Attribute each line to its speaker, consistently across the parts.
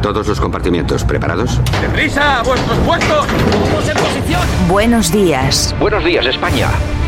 Speaker 1: A todos los compartimientos, ¿preparados?
Speaker 2: ¡Deprisa! ¡A vuestros puestos! ¡Vamos en posición!
Speaker 3: Buenos días.
Speaker 4: Buenos días, España.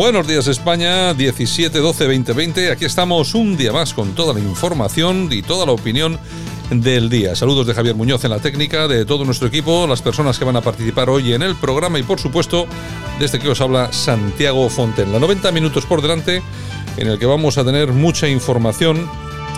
Speaker 5: Buenos días España, 17-12-2020. Aquí estamos un día más con toda la información y toda la opinión del día. Saludos de Javier Muñoz en la técnica, de todo nuestro equipo, las personas que van a participar hoy en el programa y por supuesto, desde que os habla Santiago Fonten. La 90 minutos por delante en el que vamos a tener mucha información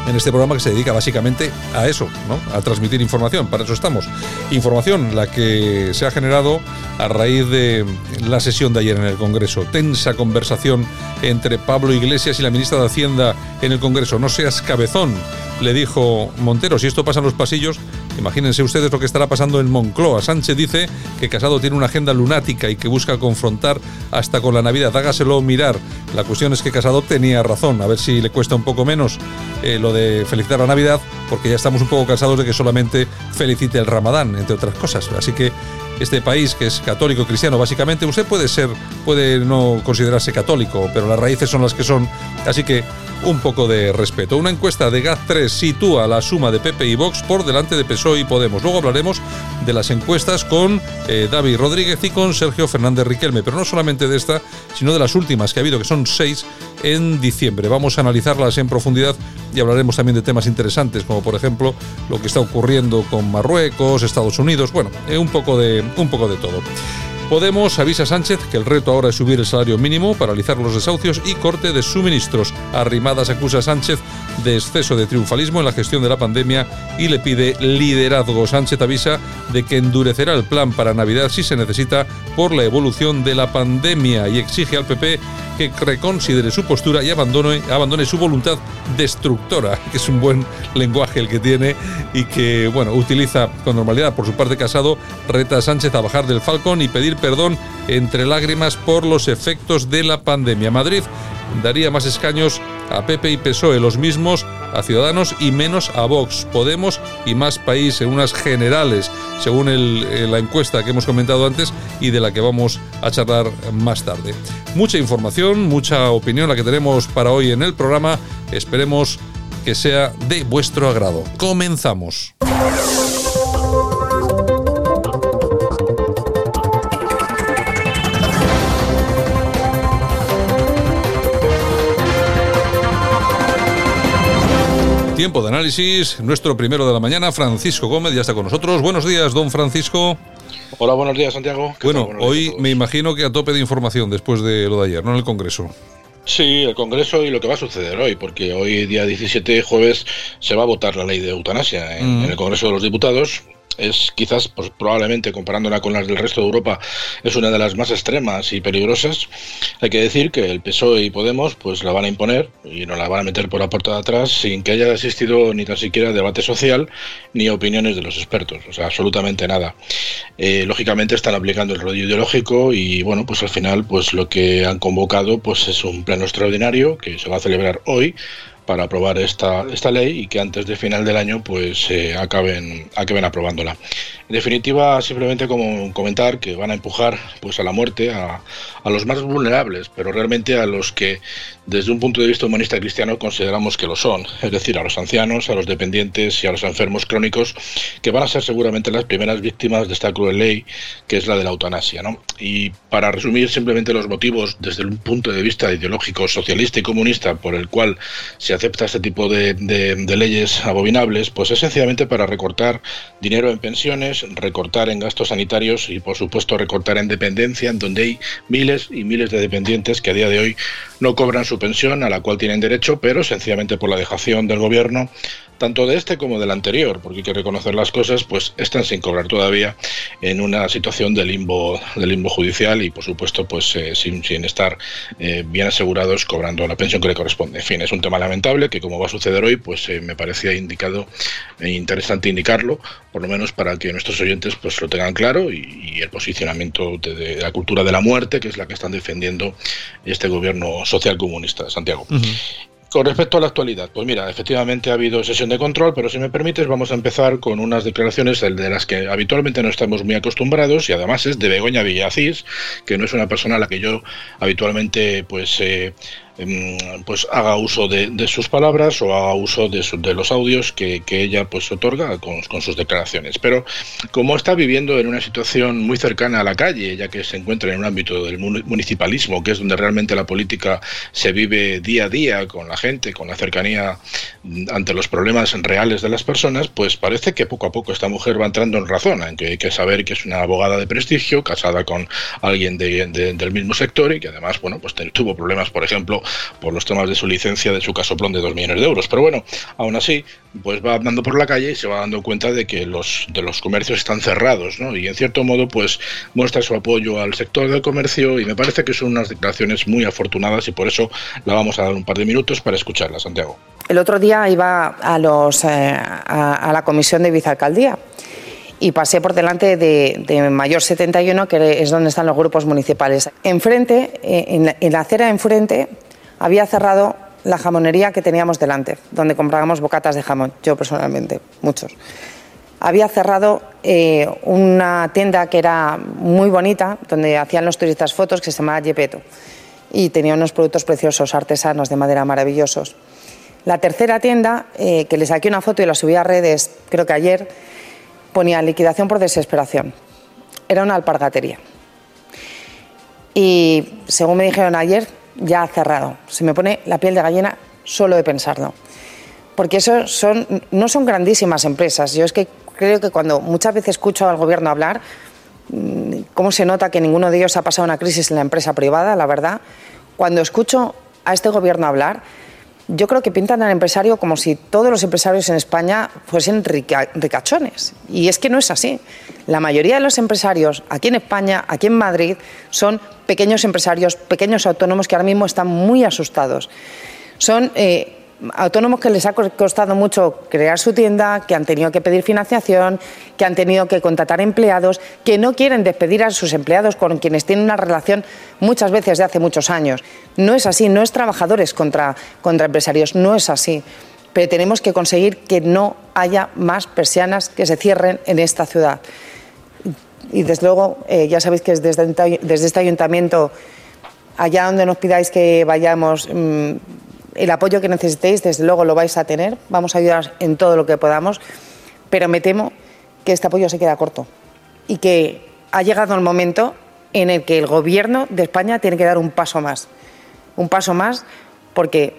Speaker 5: en este programa que se dedica básicamente a eso, ¿no? a transmitir información. Para eso estamos. Información la que se ha generado a raíz de la sesión de ayer en el Congreso. Tensa conversación entre Pablo Iglesias y la ministra de Hacienda en el Congreso. No seas cabezón, le dijo Montero. Si esto pasa en los pasillos, imagínense ustedes lo que estará pasando en Moncloa. Sánchez dice que Casado tiene una agenda lunática y que busca confrontar hasta con la Navidad. Hágaselo mirar. La cuestión es que Casado tenía razón. A ver si le cuesta un poco menos eh, lo de felicitar la Navidad, porque ya estamos un poco cansados de que solamente felicite el Ramadán, entre otras cosas. Así que este país que es católico cristiano básicamente, usted puede ser, puede no considerarse católico, pero las raíces son las que son, así que un poco de respeto. Una encuesta de GAT3 sitúa la suma de PP y Vox por delante de PSOE y Podemos. Luego hablaremos de las encuestas con eh, David Rodríguez y con Sergio Fernández Riquelme, pero no solamente de esta, sino de las últimas que ha habido, que son seis en diciembre. Vamos a analizarlas en profundidad y hablaremos también de temas interesantes, como por ejemplo lo que está ocurriendo con Marruecos, Estados Unidos, bueno, eh, un, poco de, un poco de todo. Podemos avisa a Sánchez que el reto ahora es subir el salario mínimo, paralizar los desahucios y corte de suministros. Arrimadas acusa a Sánchez de exceso de triunfalismo en la gestión de la pandemia y le pide liderazgo. Sánchez avisa de que endurecerá el plan para Navidad si se necesita por la evolución de la pandemia y exige al PP que reconsidere su postura y abandone, su voluntad destructora, que es un buen lenguaje el que tiene y que, bueno, utiliza con normalidad. Por su parte, Casado reta a Sánchez a bajar del Falcón y pedir perdón entre lágrimas por los efectos de la pandemia. Madrid daría más escaños a PP y PSOE, los mismos a Ciudadanos y menos a Vox, Podemos y más país en unas generales, según el, la encuesta que hemos comentado antes y de la que vamos a charlar más tarde. Mucha información, mucha opinión la que tenemos para hoy en el programa. Esperemos que sea de vuestro agrado. Comenzamos. Tiempo de análisis, nuestro primero de la mañana, Francisco Gómez ya está con nosotros. Buenos días, don Francisco.
Speaker 6: Hola, buenos días, Santiago.
Speaker 5: Bueno, hoy me imagino que a tope de información después de lo de ayer, ¿no? En el Congreso.
Speaker 6: Sí, el Congreso y lo que va a suceder hoy, porque hoy, día 17 jueves, se va a votar la ley de eutanasia en, mm. en el Congreso de los Diputados es quizás, pues, probablemente comparándola con las del resto de Europa, es una de las más extremas y peligrosas. Hay que decir que el PSOE y Podemos pues la van a imponer y no la van a meter por la puerta de atrás sin que haya existido ni tan siquiera debate social ni opiniones de los expertos, o sea, absolutamente nada. Eh, lógicamente están aplicando el rollo ideológico y bueno, pues al final pues lo que han convocado pues es un pleno extraordinario que se va a celebrar hoy para aprobar esta, esta ley y que antes de final del año pues eh, acaben, acaben aprobándola. En definitiva, simplemente como comentar que van a empujar pues a la muerte a, a los más vulnerables, pero realmente a los que desde un punto de vista humanista cristiano consideramos que lo son, es decir, a los ancianos, a los dependientes y a los enfermos crónicos, que van a ser seguramente las primeras víctimas de esta cruel ley, que es la de la eutanasia. ¿no? Y para resumir simplemente los motivos desde un punto de vista ideológico, socialista y comunista por el cual se acepta este tipo de, de leyes abominables, pues es sencillamente para recortar dinero en pensiones, recortar en gastos sanitarios y por supuesto recortar en dependencia, en donde hay miles y miles de dependientes que a día de hoy no cobran su pensión a la cual tienen derecho, pero sencillamente por la dejación del gobierno tanto de este como del anterior, porque hay que reconocer las cosas, pues están sin cobrar todavía en una situación de limbo, de limbo judicial y por supuesto pues eh, sin, estar eh, bien asegurados cobrando la pensión que le corresponde. En fin, es un tema lamentable que como va a suceder hoy, pues eh, me parecía indicado e interesante indicarlo, por lo menos para que nuestros oyentes pues lo tengan claro y, el posicionamiento de, la cultura de la muerte, que es la que están defendiendo este gobierno social comunista, Santiago. Con respecto a la actualidad, pues mira, efectivamente ha habido sesión de control, pero si me permites vamos a empezar con unas declaraciones de las que habitualmente no estamos muy acostumbrados y además es de Begoña Villacís, que no es una persona a la que yo habitualmente pues eh, pues haga uso de, sus palabras o haga uso de, su, de los audios que, ella pues otorga con, sus declaraciones. Pero como está viviendo en una situación muy cercana a la calle, ya que se encuentra en un ámbito del municipalismo, que es donde realmente la política se vive día a día con la gente, con la cercanía ante los problemas reales de las personas, pues parece que poco a poco esta mujer va entrando en razón, en que hay que saber que es una abogada de prestigio, casada con alguien de, del mismo sector y que además, bueno, pues tuvo problemas, por ejemplo, por los temas de su licencia de su casoplón de 2 millones de euros. Pero bueno, aún así, pues va andando por la calle y se va dando cuenta de que los, de los comercios están cerrados, ¿no? Y en cierto modo, pues muestra su apoyo al sector del comercio y me parece que son unas declaraciones muy afortunadas y por eso la vamos a dar un par de minutos para escucharla, Santiago.
Speaker 3: El otro día iba a, los, eh, a, la comisión de vicealcaldía y pasé por delante de, de, Mayor 71, que es donde están los grupos municipales. Enfrente, eh, en en la acera enfrente, había cerrado la jamonería que teníamos delante, donde comprábamos bocatas de jamón, yo personalmente, muchos. Había cerrado eh, una tienda que era muy bonita, donde hacían los turistas fotos, que se llamaba Yepeto, y tenía unos productos preciosos, artesanos, de madera maravillosos. La tercera tienda, eh, que le saqué una foto y la subí a redes, creo que ayer, ponía liquidación por desesperación. Era una alpargatería. Y según me dijeron ayer, ya ha cerrado. Se me pone la piel de gallina solo de pensarlo. Porque eso son, no son grandísimas empresas. Yo es que creo que cuando muchas veces escucho al gobierno hablar, mm, cómo se nota que ninguno de ellos ha pasado una crisis en la empresa privada, la verdad. Cuando escucho a este gobierno hablar, yo creo que pintan al empresario como si todos los empresarios en España fuesen rica, ricachones. Y es que no es así. La mayoría de los empresarios aquí en España, aquí en Madrid, son pequeños empresarios, pequeños autónomos que ahora mismo están muy asustados. Son eh, autónomos que les ha costado mucho crear su tienda, que han tenido que pedir financiación, que han tenido que contratar empleados, que no quieren despedir a sus empleados con quienes tienen una relación muchas veces de hace muchos años. No es así, no es trabajadores contra, contra empresarios, no es así. Pero tenemos que conseguir que no haya más persianas que se cierren en esta ciudad. Y desde luego, eh, ya sabéis que desde, desde este ayuntamiento, allá donde nos pidáis que vayamos, mmm, el apoyo que necesitéis, desde luego lo vais a tener. Vamos a ayudar en todo lo que podamos, pero me temo que este apoyo se queda corto y que ha llegado el momento en el que el Gobierno de España tiene que dar un paso más. Un paso más porque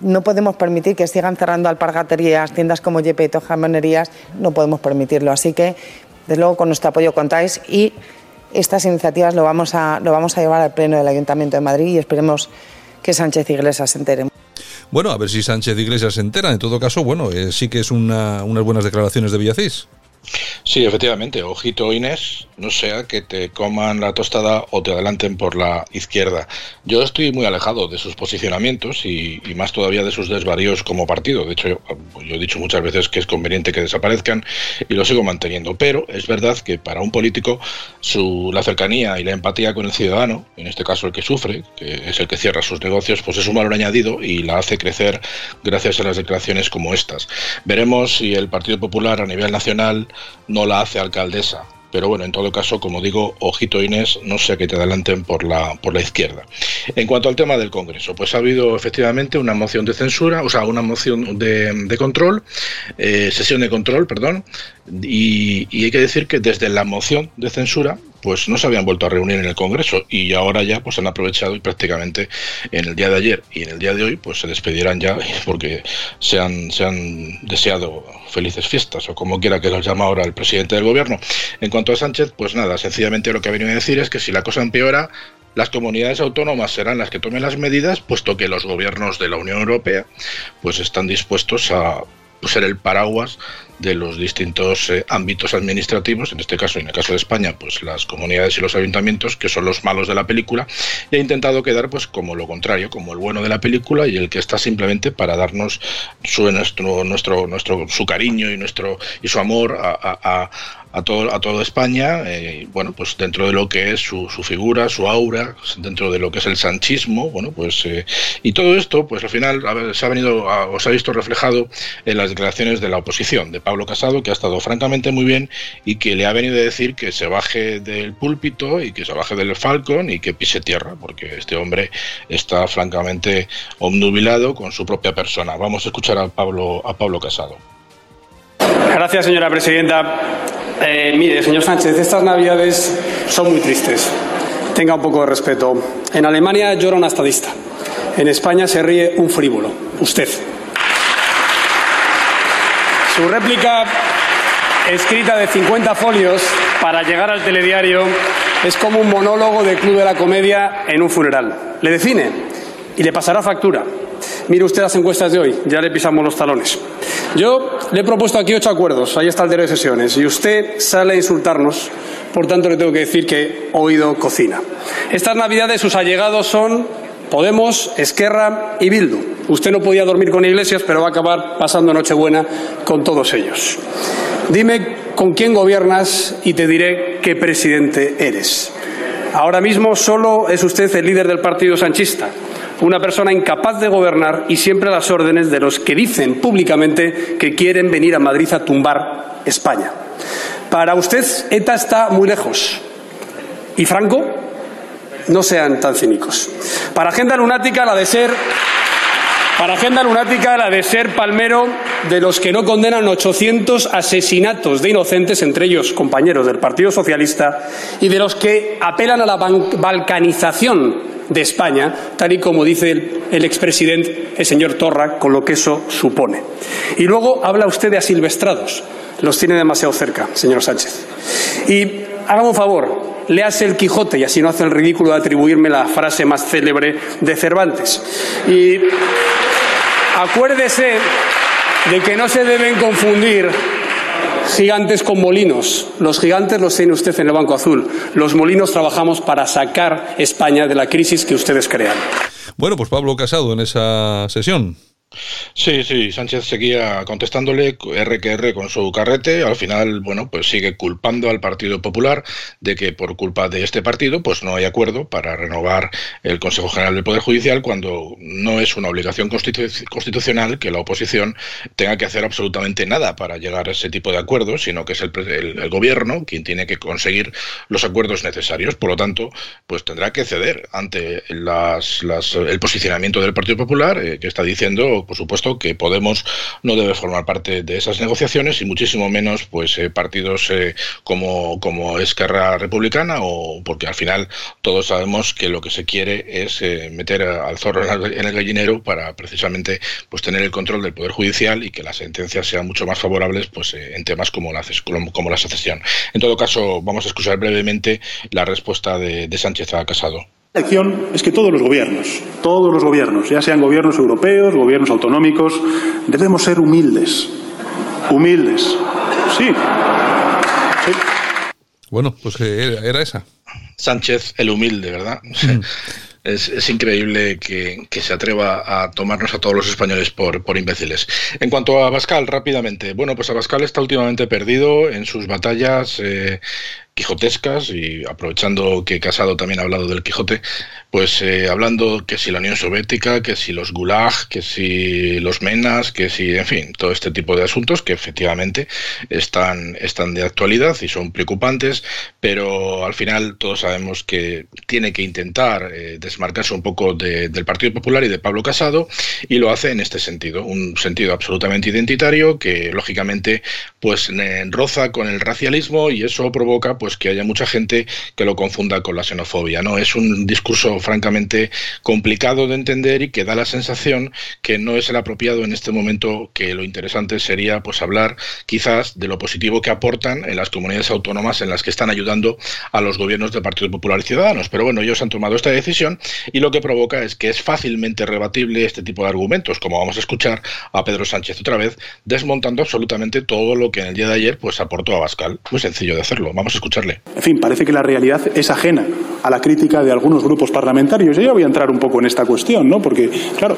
Speaker 3: no podemos permitir que sigan cerrando alpargaterías, tiendas como Yepeto, jamonerías, no podemos permitirlo. Así que, desde luego, con nuestro apoyo contáis y estas iniciativas lo vamos a, lo vamos a llevar al Pleno del Ayuntamiento de Madrid y esperemos que Sánchez Iglesias se entere.
Speaker 5: Bueno, a ver si Sánchez Iglesias se entera. En todo caso, bueno, eh, sí que es una, unas buenas declaraciones de Villacís.
Speaker 6: Sí, efectivamente, ojito Inés, no sea que te coman la tostada o te adelanten por la izquierda. Yo estoy muy alejado de sus posicionamientos y, más todavía de sus desvaríos como partido. De hecho, yo, yo, he dicho muchas veces que es conveniente que desaparezcan y lo sigo manteniendo. Pero es verdad que para un político su, la cercanía y la empatía con el ciudadano, en este caso el que sufre, que es el que cierra sus negocios, pues es un valor añadido y la hace crecer gracias a las declaraciones como estas. Veremos si el Partido Popular a nivel nacional no la hace alcaldesa. Pero bueno, en todo caso, como digo, ojito Inés, no sea que te adelanten por la, por la izquierda. En cuanto al tema del Congreso, pues ha habido efectivamente una moción de censura, o sea, una moción de, control, eh, sesión de control, perdón, y, hay que decir que desde la moción de censura pues no se habían vuelto a reunir en el Congreso y ahora ya pues han aprovechado y prácticamente en el día de ayer y en el día de hoy pues se despedirán ya porque se han, se han deseado felices fiestas o como quiera que los llama ahora el presidente del gobierno. En cuanto a Sánchez, pues nada, sencillamente lo que ha venido a decir es que si la cosa empeora, las comunidades autónomas serán las que tomen las medidas, puesto que los gobiernos de la Unión Europea pues están dispuestos a ser el paraguas de los distintos eh, ámbitos administrativos, en este caso, en el caso de España, pues las comunidades y los ayuntamientos, que son los malos de la película, y ha intentado quedar pues como lo contrario, como el bueno de la película y el que está simplemente para darnos su nuestro nuestro nuestro su cariño y nuestro y su amor a, a todo, a toda España, eh, bueno, pues dentro de lo que es su, su, figura, su aura, dentro de lo que es el sanchismo, bueno, pues, eh, y todo esto, pues al final se ha venido, se ha visto reflejado en las declaraciones de la oposición, de Pablo Casado, que ha estado francamente muy bien y que le ha venido a decir que se baje del púlpito y que se baje del Falcon y que pise tierra, porque este hombre está francamente obnubilado con su propia persona. Vamos a escuchar a Pablo, a Pablo Casado.
Speaker 7: Gracias, señora presidenta. Eh, mire, señor Sánchez, estas navidades son muy tristes. Tenga un poco de respeto. En Alemania llora un estadista. En España se ríe un frívolo. Usted. Su réplica, escrita de 50 folios para llegar al telediario, es como un monólogo del Club de la Comedia en un funeral. Le define y le pasará factura. Mire usted las encuestas de hoy, ya le pisamos los talones. Yo le he propuesto aquí ocho acuerdos, ahí está el diario de sesiones, y usted sale a insultarnos, por tanto le tengo que decir que oído cocina. Estas navidades sus allegados son Podemos, Esquerra y Bildu. Usted no podía dormir con Iglesias, pero va a acabar pasando Nochebuena con todos ellos. Dime con quién gobiernas y te diré qué presidente eres. Ahora mismo solo es usted el líder del partido sanchista una persona incapaz de gobernar y siempre a las órdenes de los que dicen públicamente que quieren venir a Madrid a tumbar España. Para usted, ETA está muy lejos. ¿Y Franco? No sean tan cínicos. Para Agenda Lunática, la de ser. Para Agenda Lunática, la de ser palmero de los que no condenan 800 asesinatos de inocentes, entre ellos compañeros del Partido Socialista, y de los que apelan a la balcanización de España, tal y como dice el, expresidente, el señor Torra, con lo que eso supone. Y luego habla usted de asilvestrados. Los tiene demasiado cerca, señor Sánchez. Y hágame un favor, léase el Quijote y así no hace el ridículo de atribuirme la frase más célebre de Cervantes. Y acuérdese de que no se deben confundir gigantes con molinos. Los gigantes los tiene usted en el Banco Azul. Los molinos trabajamos para sacar España de la crisis que ustedes crean.
Speaker 5: Bueno, pues Pablo Casado en esa sesión.
Speaker 6: Sí, sí, Sánchez seguía contestándole R que R con su carrete. Al final, bueno, pues sigue culpando al Partido Popular de que por culpa de este partido, pues no hay acuerdo para renovar el Consejo General del Poder Judicial cuando no es una obligación constitucional que la oposición tenga que hacer absolutamente nada para llegar a ese tipo de acuerdos, sino que es el, gobierno quien tiene que conseguir los acuerdos necesarios. Por lo tanto, pues tendrá que ceder ante las, el posicionamiento del Partido Popular eh, que está diciendo por supuesto, que Podemos no debe formar parte de esas negociaciones y muchísimo menos pues eh, partidos eh, como, como Esquerra Republicana o porque al final todos sabemos que lo que se quiere es eh, meter al zorro en el gallinero para precisamente pues tener el control del Poder Judicial y que las sentencias sean mucho más favorables pues en temas como la, como la secesión. En todo caso, vamos a escuchar brevemente la respuesta de, de Sánchez a Casado.
Speaker 8: La lección es que todos los gobiernos, todos los gobiernos, ya sean gobiernos europeos, gobiernos autonómicos, debemos ser humildes. Humildes. Sí.
Speaker 5: Bueno, pues eh, era esa.
Speaker 6: Sánchez el humilde, ¿verdad? Mm. Es, increíble que, se atreva a tomarnos a todos los españoles por, por imbéciles. En cuanto a Abascal, rápidamente. Bueno, pues Abascal está últimamente perdido en sus batallas eh, quijotescas y aprovechando que Casado también ha hablado del Quijote, pues eh, hablando que si la Unión Soviética, que si los Gulag, que si los Menas, que si, en fin, todo este tipo de asuntos que efectivamente están, están de actualidad y son preocupantes, pero al final todos sabemos que tiene que intentar eh, desmarcarse un poco del Partido Popular y de Pablo Casado y lo hace en este sentido, un sentido absolutamente identitario que lógicamente pues roza con el racialismo y eso provoca pues que haya mucha gente que lo confunda con la xenofobia. ¿no? Es un discurso francamente complicado de entender y que da la sensación que no es el apropiado en este momento, que lo interesante sería pues hablar quizás de lo positivo que aportan en las comunidades autónomas en las que están ayudando a los gobiernos del Partido Popular y Ciudadanos. Pero bueno, ellos han tomado esta decisión y lo que provoca es que es fácilmente rebatible este tipo de argumentos, como vamos a escuchar a Pedro Sánchez otra vez, desmontando absolutamente todo lo que en el día de ayer pues aportó a Bascal. Muy sencillo de hacerlo, vamos a escucharle.
Speaker 8: En fin, parece que la realidad es ajena a la crítica de algunos grupos parlamentarios. Yo ya voy a entrar un poco en esta cuestión, ¿no? Porque, claro,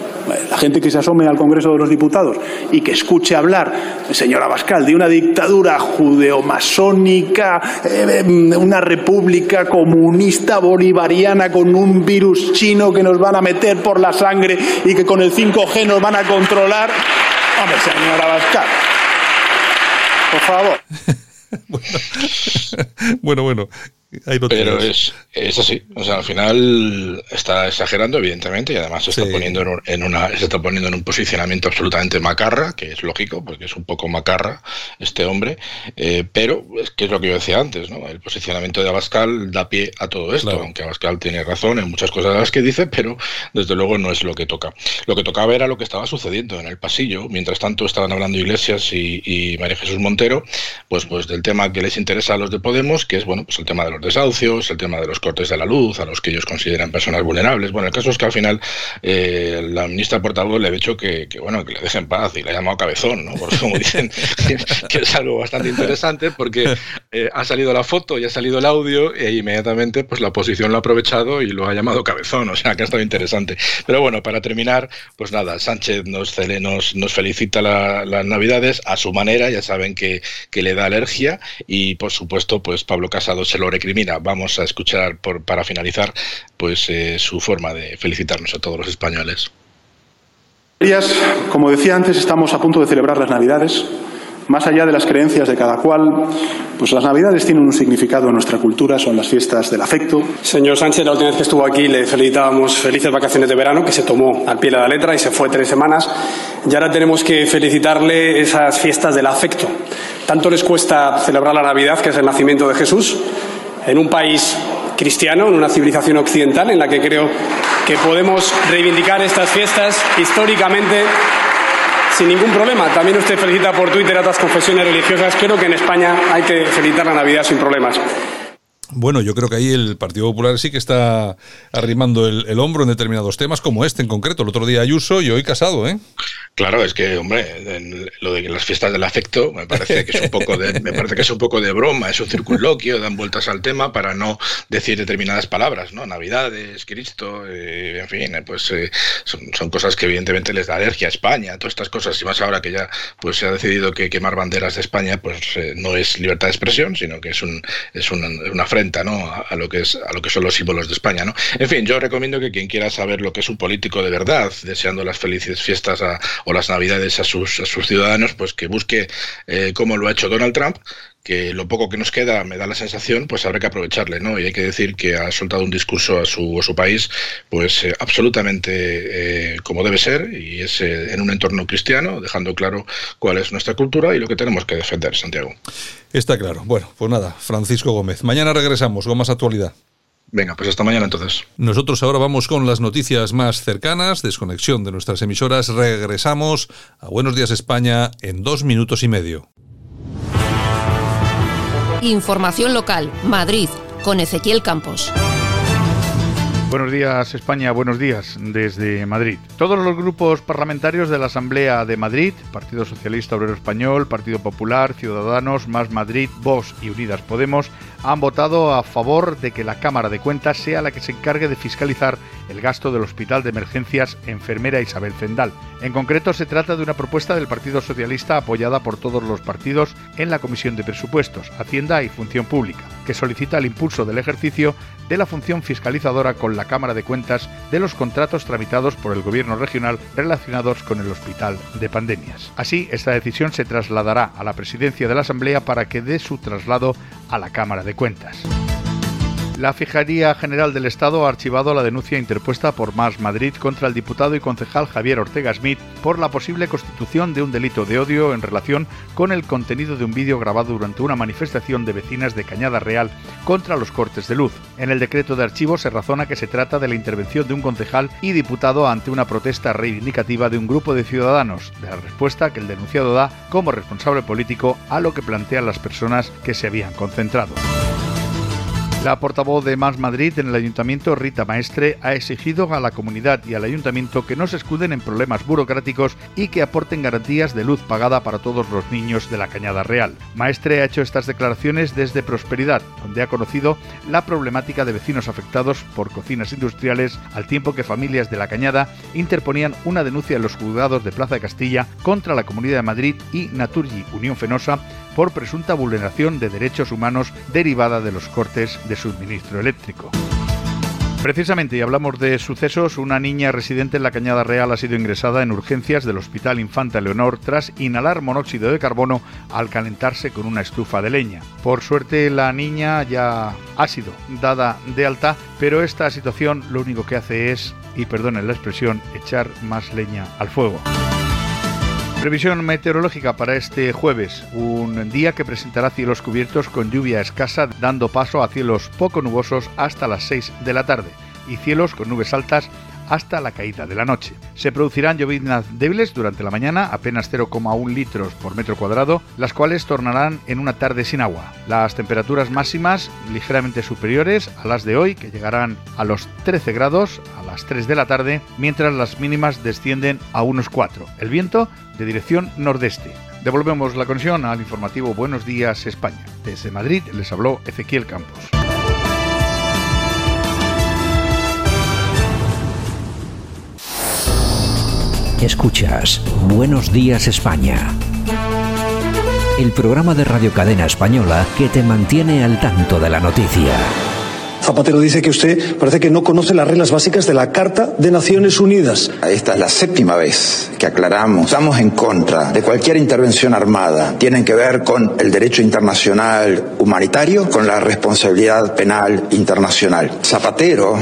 Speaker 8: la gente que se asome al Congreso de los Diputados y que escuche hablar, señora Bascal, de una dictadura judeomasónica, eh, una república comunista bolivariana con un virus chino que nos van a meter por la sangre y que con el 5G nos van a controlar. Hombre, señora Bascal. Por favor.
Speaker 5: bueno, bueno,
Speaker 6: pero es, es, así. O sea, al final está exagerando, evidentemente, y además se está poniendo en, una, se está poniendo en un posicionamiento absolutamente macarra, que es lógico, porque es un poco macarra este hombre. Eh, pero es que es lo que yo decía antes, ¿no? El posicionamiento de Abascal da pie a todo esto, aunque Abascal tiene razón en muchas cosas de las que dice, pero desde luego no es lo que toca. Lo que tocaba era lo que estaba sucediendo en el pasillo. Mientras tanto estaban hablando Iglesias y, y María Jesús Montero, pues, pues del tema que les interesa a los de Podemos, que es bueno, pues el tema de los desahucios, el tema de los cortes de la luz, a los que ellos consideran personas vulnerables. Bueno, el caso es que al final eh, la ministra portavoz le ha dicho que, bueno, que le dejen paz y le ha llamado cabezón, ¿no? Porque como dicen, que es algo bastante interesante porque eh, ha salido la foto y ha salido el audio e inmediatamente pues la oposición lo ha aprovechado y lo ha llamado cabezón, o sea que ha estado interesante. Pero bueno, para terminar, pues nada, Sánchez nos, nos, nos felicita las navidades a su manera, ya saben que, que le da alergia y por supuesto pues Pablo Casado se lo recrimina mira, vamos a escuchar por, para finalizar pues eh, su forma de felicitarnos a todos los españoles.
Speaker 8: Como decía antes, estamos a punto de celebrar las Navidades. Más allá de las creencias de cada cual, pues las Navidades tienen un significado en nuestra cultura, son las fiestas del afecto.
Speaker 7: Señor Sánchez, la última vez que estuvo aquí le felicitábamos felices vacaciones de verano, que se tomó al pie de la letra y se fue tres semanas. Y ahora tenemos que felicitarle esas fiestas del afecto. Tanto les cuesta celebrar la Navidad, que es el nacimiento de Jesús, en un país cristiano, en una civilización occidental en la que creo que podemos reivindicar estas fiestas históricamente sin ningún problema. También usted felicita por Twitter a otras confesiones religiosas. Creo que en España hay que felicitar la Navidad sin problemas.
Speaker 5: Bueno, yo creo que ahí el Partido Popular sí que está arrimando el, hombro en determinados temas, como este en concreto. El otro día Ayuso y hoy Casado, ¿eh?
Speaker 6: Claro, es que, hombre, lo de las fiestas del afecto me parece que es un poco de, me parece que es un poco de broma, es un circunloquio, dan vueltas al tema para no decir determinadas palabras, ¿no? Navidades, Cristo, eh, en fin, eh, pues eh, son, cosas que evidentemente les da alergia a España, todas estas cosas, y más ahora que ya pues se ha decidido que quemar banderas de España pues no es libertad de expresión, sino que es un es una, una ¿no? A, lo que es a lo que son los símbolos de España, ¿no? En fin, yo recomiendo que quien quiera saber lo que es un político de verdad, deseando las felices fiestas o las navidades a sus, a sus ciudadanos, pues que busque eh, cómo lo ha hecho Donald Trump, que lo poco que nos queda me da la sensación, pues habrá que aprovecharle, ¿no? Y hay que decir que ha soltado un discurso a su, a su país, pues eh, absolutamente eh, como debe ser, y es en un entorno cristiano, dejando claro cuál es nuestra cultura y lo que tenemos que defender, Santiago.
Speaker 5: Está claro. Bueno, pues nada, Francisco Gómez. Mañana regresamos con más actualidad.
Speaker 6: Venga, pues hasta mañana entonces.
Speaker 5: Nosotros ahora vamos con las noticias más cercanas, desconexión de nuestras emisoras. Regresamos a Buenos Días España en dos minutos y medio.
Speaker 9: Información local, Madrid, con Ezequiel Campos.
Speaker 10: Buenos días España, buenos días desde Madrid. Todos los grupos parlamentarios de la Asamblea de Madrid, Partido Socialista Obrero Español, Partido Popular, Ciudadanos, Más Madrid, Vox y Unidas Podemos, han votado a favor de que la Cámara de Cuentas sea la que se encargue de fiscalizar el gasto del Hospital de Emergencias Enfermera Isabel Zendal. En concreto, se trata de una propuesta del Partido Socialista apoyada por todos los partidos en la Comisión de Presupuestos, Hacienda y Función Pública, que solicita el impulso del ejercicio de la función fiscalizadora con la Cámara de Cuentas de los contratos tramitados por el Gobierno regional relacionados con el Hospital de Pandemias. Así, esta decisión se trasladará a la presidencia de la Asamblea para que dé su traslado a la Cámara de Cuentas. La Fijaría General del Estado ha archivado la denuncia interpuesta por Más Madrid contra el diputado y concejal Javier Ortega Smith por la posible constitución de un delito de odio en relación con el contenido de un vídeo grabado durante una manifestación de vecinas de Cañada Real contra los cortes de luz. En el decreto de archivo se razona que se trata de la intervención de un concejal y diputado ante una protesta reivindicativa de un grupo de ciudadanos, de la respuesta que el denunciado da como responsable político a lo que plantean las personas que se habían concentrado. La portavoz de Más Madrid en el ayuntamiento, Rita Maestre, ha exigido a la comunidad y al ayuntamiento que no se escuden en problemas burocráticos y que aporten garantías de luz pagada para todos los niños de la Cañada Real. Maestre ha hecho estas declaraciones desde Prosperidad, donde ha conocido la problemática de vecinos afectados por cocinas industriales, al tiempo que familias de la Cañada interponían una denuncia en los juzgados de Plaza de Castilla contra la Comunidad de Madrid y Naturgi Unión Fenosa por presunta vulneración de derechos humanos derivada de los cortes de suministro eléctrico. Precisamente, y hablamos de sucesos, una niña residente en la Cañada Real ha sido ingresada en urgencias del Hospital Infanta Leonor tras inhalar monóxido de carbono al calentarse con una estufa de leña. Por suerte, la niña ya ha sido dada de alta, pero esta situación lo único que hace es, y perdonen la expresión, echar más leña al fuego. Previsión meteorológica para este jueves, un día que presentará cielos cubiertos con lluvia escasa, dando paso a cielos poco nubosos hasta las 6 de la tarde y cielos con nubes altas hasta la caída de la noche. Se producirán lloviznas débiles durante la mañana, apenas 0,1 litros por metro cuadrado, las cuales tornarán en una tarde sin agua. Las temperaturas máximas ligeramente superiores a las de hoy, que llegarán a los 13 grados a las 3 de la tarde, mientras las mínimas descienden a unos 4. El viento de dirección nordeste. Devolvemos la conexión al informativo Buenos Días España. Desde Madrid les habló Ezequiel Campos.
Speaker 11: Escuchas Buenos Días España. El programa de Radio Cadena Española que te mantiene al tanto de la noticia.
Speaker 12: Zapatero dice que usted parece que no conoce las reglas básicas de la Carta de Naciones Unidas.
Speaker 13: Esta es la séptima vez que aclaramos. Estamos en contra de cualquier intervención armada. Tienen que ver con el derecho internacional humanitario, con la responsabilidad penal internacional. Zapatero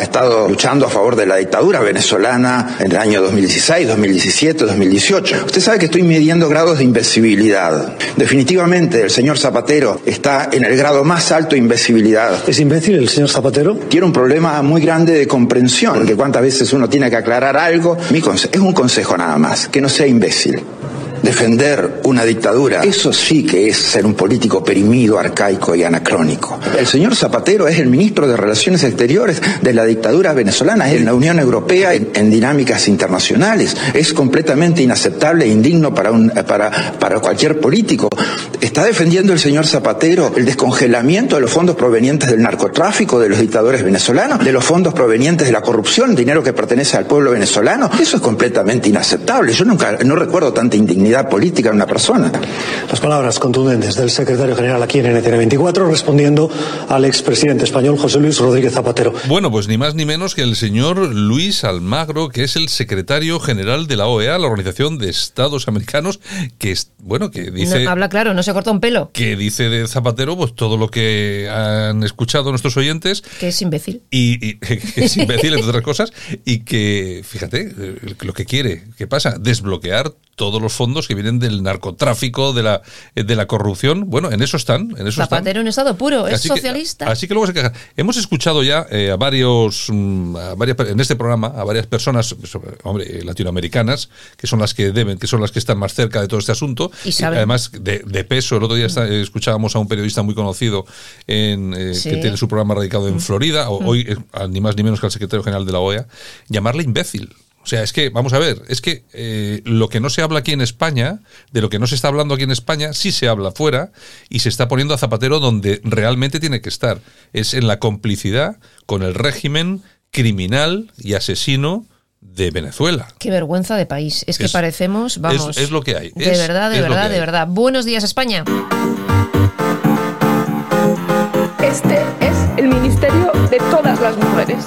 Speaker 13: ha estado luchando a favor de la dictadura venezolana en el año 2016, 2017, 2018. Usted sabe que estoy midiendo grados de invisibilidad. Definitivamente el señor Zapatero está en el grado más alto de invisibilidad.
Speaker 12: ¿Es imbécil el señor Zapatero?
Speaker 13: Tiene un problema muy grande de comprensión, porque cuántas veces uno tiene que aclarar algo. Mi es un consejo nada más, que no sea imbécil defender una dictadura, eso sí que es ser un político perimido, arcaico y anacrónico. El señor Zapatero es el ministro de Relaciones Exteriores de la dictadura venezolana, es en la Unión Europea en, dinámicas internacionales. Es completamente inaceptable e indigno para, un, para, para cualquier político. Está defendiendo el señor Zapatero el descongelamiento de los fondos provenientes del narcotráfico de los dictadores venezolanos, de los fondos provenientes de la corrupción, dinero que pertenece al pueblo venezolano. Eso es completamente inaceptable. Yo nunca, no recuerdo tanta indignidad política de una persona.
Speaker 12: Las palabras contundentes del secretario general aquí en NTN 24 respondiendo al expresidente español José Luis Rodríguez Zapatero.
Speaker 5: Bueno, pues ni más ni menos que el señor Luis Almagro, que es el secretario general de la OEA, la Organización de Estados Americanos, que es, bueno, que dice...
Speaker 14: habla claro, no se corta un pelo.
Speaker 5: Que dice de Zapatero, pues todo lo que han escuchado nuestros oyentes.
Speaker 14: Que es imbécil.
Speaker 5: Y, que es imbécil, entre otras cosas, y que, fíjate, lo que quiere, ¿qué pasa? Desbloquear todos los fondos que vienen del narcotráfico, de la, de la corrupción. Bueno, en eso están. En eso
Speaker 14: Zapatero en estado puro, es socialista.
Speaker 5: así que luego se queja. Hemos escuchado ya eh, a varios, mm, a varias, en este programa, a varias personas, hombre, eh, latinoamericanas, que son las que deben, que son las que están más cerca de todo este asunto.
Speaker 14: Y,
Speaker 5: además de, peso. El otro día escuchábamos a un periodista muy conocido en, eh, que tiene su programa radicado en mm. Florida, o, mm. hoy ni más ni menos que al secretario general de la OEA, llamarle imbécil. O sea, es que, vamos a ver, es que eh, lo que no se habla aquí en España, de lo que no se está hablando aquí en España, sí se habla fuera y se está poniendo a Zapatero donde realmente tiene que estar. Es en la complicidad con el régimen criminal y asesino de Venezuela.
Speaker 14: Qué vergüenza de país. Es que parecemos, vamos.
Speaker 5: Es, lo que hay.
Speaker 14: De verdad, de verdad, de verdad. Buenos días, España.
Speaker 15: Este es el ministerio de todas las mujeres.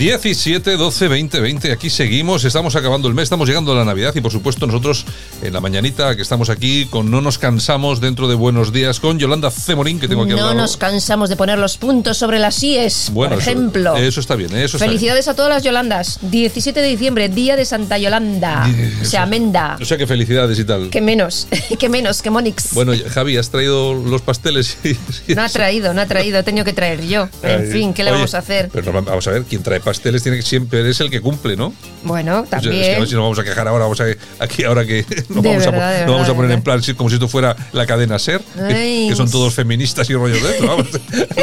Speaker 5: 17, 12, 20, 20. Aquí seguimos, estamos acabando el mes, estamos llegando a la Navidad y por supuesto nosotros en la mañanita que estamos aquí con No nos cansamos dentro de Buenos Días con Yolanda Cemorín que tengo aquí
Speaker 14: no
Speaker 5: al lado.
Speaker 14: No nos cansamos de poner los puntos sobre las IES,
Speaker 5: bueno,
Speaker 14: por ejemplo.
Speaker 5: Eso, está bien, eso
Speaker 14: Felicidades a todas las Yolandas. 17 de diciembre, Día de Santa Yolanda. O sea, Amenda.
Speaker 5: O sea que felicidades y tal.
Speaker 14: Que menos, que menos, que Monix.
Speaker 5: Bueno, Javi, ¿has traído los pasteles?
Speaker 14: no ha traído, no ha traído, he tenido que traer yo. En fin, ¿qué le vamos a hacer?
Speaker 5: Pero vamos a ver, ¿quién trae pasteles tiene que siempre es el que cumple, ¿no?
Speaker 14: Bueno, también.
Speaker 5: es que a ver si nos vamos a quejar ahora, vamos a, aquí ahora que nos vamos, a, vamos a poner en plan como si esto fuera la cadena ser, que, son todos feministas y rollos de esto. Vamos.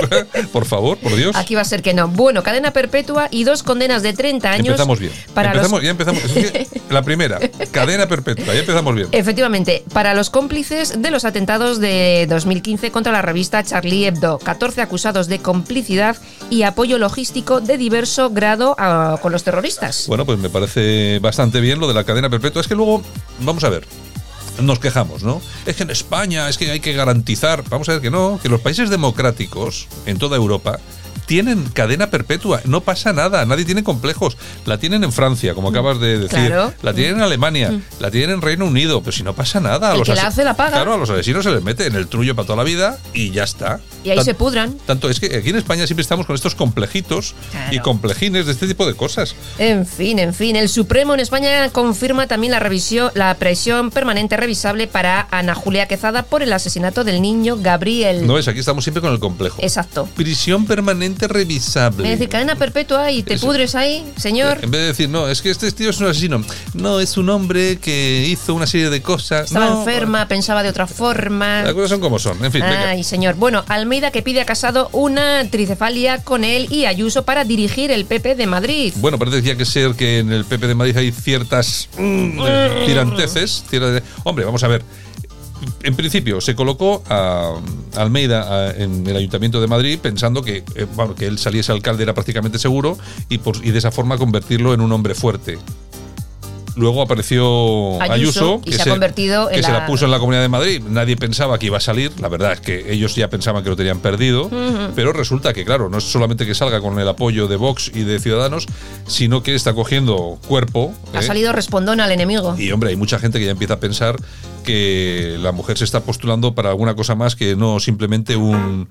Speaker 5: por favor, por Dios.
Speaker 14: Aquí va a ser que no. Bueno, cadena perpetua y dos condenas de 30 años.
Speaker 5: Empezamos bien.
Speaker 14: Para
Speaker 5: empezamos, Ya empezamos. la primera, cadena perpetua, ya empezamos bien.
Speaker 14: Efectivamente, para los cómplices de los atentados de 2015 contra la revista Charlie Hebdo, 14 acusados de complicidad y apoyo logístico de diverso grado a, con los terroristas.
Speaker 5: Bueno, pues me parece bastante bien lo de la cadena perpetua. Es que luego, vamos a ver, nos quejamos, ¿no? Es que en España es que hay que garantizar, vamos a ver que no, que los países democráticos en toda Europa tienen cadena perpetua, no pasa nada, nadie tiene complejos. La tienen en Francia, como acabas de decir. La tienen en Alemania, mm. la tienen en Reino Unido, pero si no pasa nada.
Speaker 14: El los que la hace la paga.
Speaker 5: Claro, a los asesinos se les mete en el trullo para toda la vida y ya está.
Speaker 14: Y ahí se pudran.
Speaker 5: Tanto es que aquí en España siempre estamos con estos complejitos y complejines de este tipo de cosas.
Speaker 14: En fin, en fin, el Supremo en España confirma también la revisión, la presión permanente revisable para Ana Julia Quezada por el asesinato del niño Gabriel.
Speaker 5: No es, aquí estamos siempre con el complejo.
Speaker 14: Exacto.
Speaker 5: Prisión permanente revisable.
Speaker 14: Es decir, cadena perpetua y te pudres ahí, señor.
Speaker 5: En vez de decir, no, es que este tío es un asesino. No, es un hombre que hizo una serie de cosas.
Speaker 14: Estaba enferma, pensaba de otra forma.
Speaker 5: Las cosas son como son, en fin.
Speaker 14: Ay, señor. Bueno, Almeida que pide a Casado una tricefalia con él y Ayuso para dirigir el PP de Madrid.
Speaker 5: Bueno, parece que ser que en el PP de Madrid hay ciertas mm, tiranteces. Hombre, vamos a ver en principio se colocó a Almeida en el Ayuntamiento de Madrid pensando que, eh, que él saliese alcalde era prácticamente seguro y, y de esa forma convertirlo en un hombre fuerte. Luego apareció Ayuso,
Speaker 14: que, se, ha convertido
Speaker 5: que se la puso en la Comunidad de Madrid. Nadie pensaba que iba a salir. La verdad es que ellos ya pensaban que lo tenían perdido. Pero resulta que, claro, no es solamente que salga con el apoyo de Vox y de Ciudadanos, sino que está cogiendo cuerpo.
Speaker 14: Ha ¿eh? salido respondón al enemigo.
Speaker 5: Y, hombre, hay mucha gente que ya empieza a pensar que la mujer se está postulando para alguna cosa más que no simplemente un,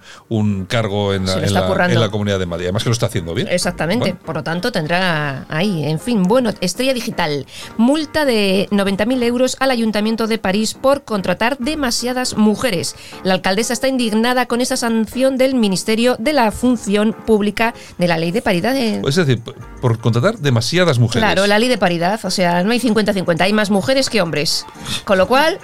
Speaker 5: cargo en, la, Comunidad de Madrid. Además que lo está haciendo bien.
Speaker 14: Exactamente. Por lo tanto, tendrá ahí. En fin, bueno, Estrella Digital. Multa de 90.000 euros al Ayuntamiento de París por contratar demasiadas mujeres. La alcaldesa está indignada con esa sanción del Ministerio de la Función Pública de la Ley de Paridad.
Speaker 5: Es decir, por contratar demasiadas mujeres.
Speaker 14: Claro, la ley de paridad. O sea, no hay 50-50. Hay más mujeres que hombres. Con lo cual,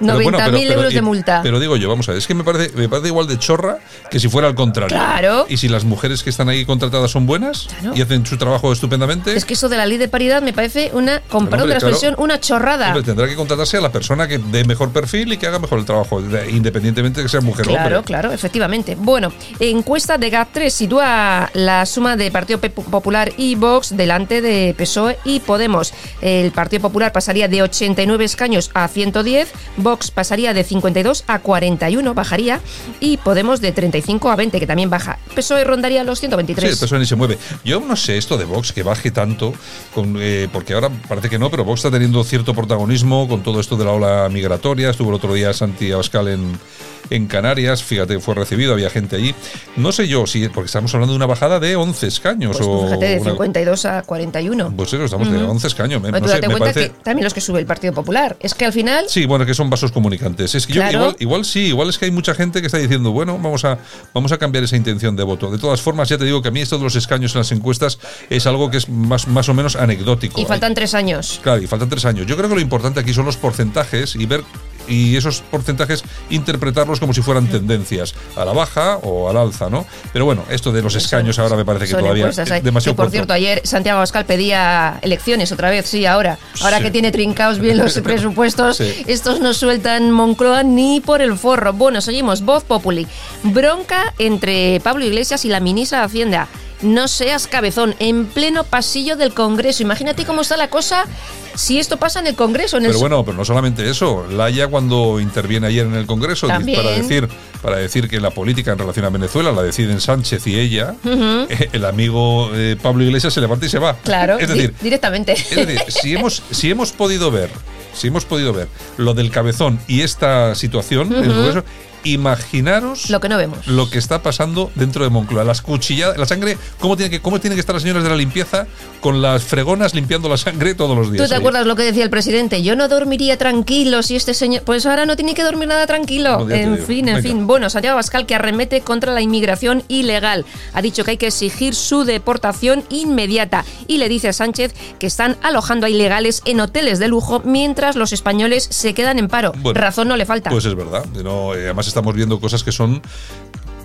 Speaker 14: 90.000 euros de multa.
Speaker 5: Pero digo yo, vamos a ver, es que me parece, me parece igual de chorra que si fuera al contrario.
Speaker 14: Claro.
Speaker 5: Y si las mujeres que están ahí contratadas son buenas y hacen su trabajo estupendamente.
Speaker 14: Es que eso de la ley de paridad me parece una, con perdón de la expresión, una chorrada.
Speaker 5: tendrá que contratarse a la persona que dé mejor perfil y que haga mejor el trabajo, independientemente de que sea mujer
Speaker 14: o
Speaker 5: hombre.
Speaker 14: Claro, claro, efectivamente. Bueno, encuesta de GAT3 sitúa la suma de Partido Popular y Vox delante de PSOE y Podemos. El Partido Popular pasaría de 89 escaños a 110, Vox pasaría de 52 a 41, bajaría, y Podemos de 35 a 20, que también baja. PSOE rondaría los 123.
Speaker 5: Sí, el PSOE ni se mueve. Yo no sé esto de Vox que baje tanto, con, eh, porque ahora parece que no, pero Vox está teniendo cierto protagonismo con todo esto de la ola migratoria. Estuvo el otro día Santi Abascal en en Canarias, fíjate, fue recibido, había gente allí. No sé yo si, porque estamos hablando de una bajada de 11 escaños.
Speaker 14: Pues
Speaker 5: o
Speaker 14: fíjate, de 52 a 41.
Speaker 5: Pues sí, estamos de 11 escaños.
Speaker 14: No sé, me cuenta que también los que sube el Partido Popular. Es que al final.
Speaker 5: Sí, bueno, que son vasos comunicantes. Es que yo, igual, igual sí, igual es que hay mucha gente que está diciendo, bueno, vamos a, vamos a cambiar esa intención de voto. De todas formas, ya te digo que a mí esto de los escaños en las encuestas es algo que es más, más o menos anecdótico.
Speaker 14: Y faltan tres años.
Speaker 5: Claro, y faltan tres años. Yo creo que lo importante aquí son los porcentajes y ver y esos porcentajes interpretarlos como si fueran tendencias, a la baja o al alza, ¿no? Pero bueno, esto de los escaños ahora me parece que todavía es demasiado
Speaker 14: Que, por cierto, ayer Santiago Abascal pedía elecciones otra vez, sí, ahora. Ahora
Speaker 5: Sí.
Speaker 14: que tiene trincaos bien los presupuestos,
Speaker 5: Sí.
Speaker 14: estos no sueltan Moncloa ni por el forro. Bueno, seguimos. Voz Populi. Bronca entre Pablo Iglesias y la ministra de Hacienda. No seas cabezón, en pleno pasillo del Congreso. Imagínate cómo está la cosa si esto pasa en el Congreso. En el
Speaker 5: Pero bueno, pero no solamente eso. Laia cuando interviene ayer en el Congreso
Speaker 14: También.
Speaker 5: para decir para decir que la política en relación a Venezuela la deciden Sánchez y ella, eh, el amigo eh, Pablo Iglesias se levanta y se va.
Speaker 14: Claro,
Speaker 5: es
Speaker 14: di-
Speaker 5: decir,
Speaker 14: directamente.
Speaker 5: es decir, si hemos si hemos podido ver, si hemos podido ver lo del cabezón y esta situación en el
Speaker 14: Ujú.
Speaker 5: Congreso, imaginaros
Speaker 14: Lo que no vemos.
Speaker 5: lo que está pasando dentro de Moncloa. Las cuchilladas, la sangre, ¿cómo tiene que, cómo tienen que estar las señoras de la limpieza con las fregonas limpiando la sangre todos los días?
Speaker 14: ¿Tú te
Speaker 5: ahí?
Speaker 14: acuerdas lo que decía el presidente? Yo no dormiría tranquilo si este señor... Pues ahora no tiene que dormir nada tranquilo.
Speaker 5: No,
Speaker 14: en fin, en
Speaker 5: Venga.
Speaker 14: fin. Bueno, Santiago Abascal que arremete contra la inmigración ilegal. Ha dicho que hay que exigir su deportación inmediata. Y le dice a Sánchez que están alojando a ilegales en hoteles de lujo mientras los españoles se quedan en paro.
Speaker 5: Bueno,
Speaker 14: Razón no le falta.
Speaker 5: Pues es verdad. No, eh, además estamos viendo cosas que son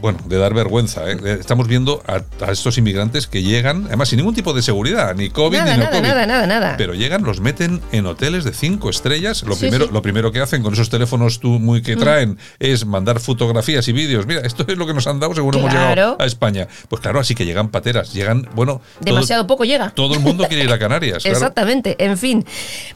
Speaker 5: bueno, de dar vergüenza. ¿eh? Estamos viendo a, a estos inmigrantes que llegan, además sin ningún tipo de seguridad, ni COVID
Speaker 14: nada,
Speaker 5: ni no
Speaker 14: nada,
Speaker 5: COVID.
Speaker 14: nada, nada, nada.
Speaker 5: Pero llegan, los meten en hoteles de cinco estrellas. Lo,
Speaker 14: Sí,
Speaker 5: primero,
Speaker 14: sí.
Speaker 5: lo primero que hacen con esos teléfonos tú muy que
Speaker 14: Mm.
Speaker 5: traen es mandar fotografías y vídeos. Mira, esto es lo que nos han dado según hemos llegado a España. Pues claro, así que llegan pateras, llegan, bueno, todo-
Speaker 14: Demasiado poco llega.
Speaker 5: Todo, el mundo quiere ir a Canarias. claro.
Speaker 14: Exactamente, en fin.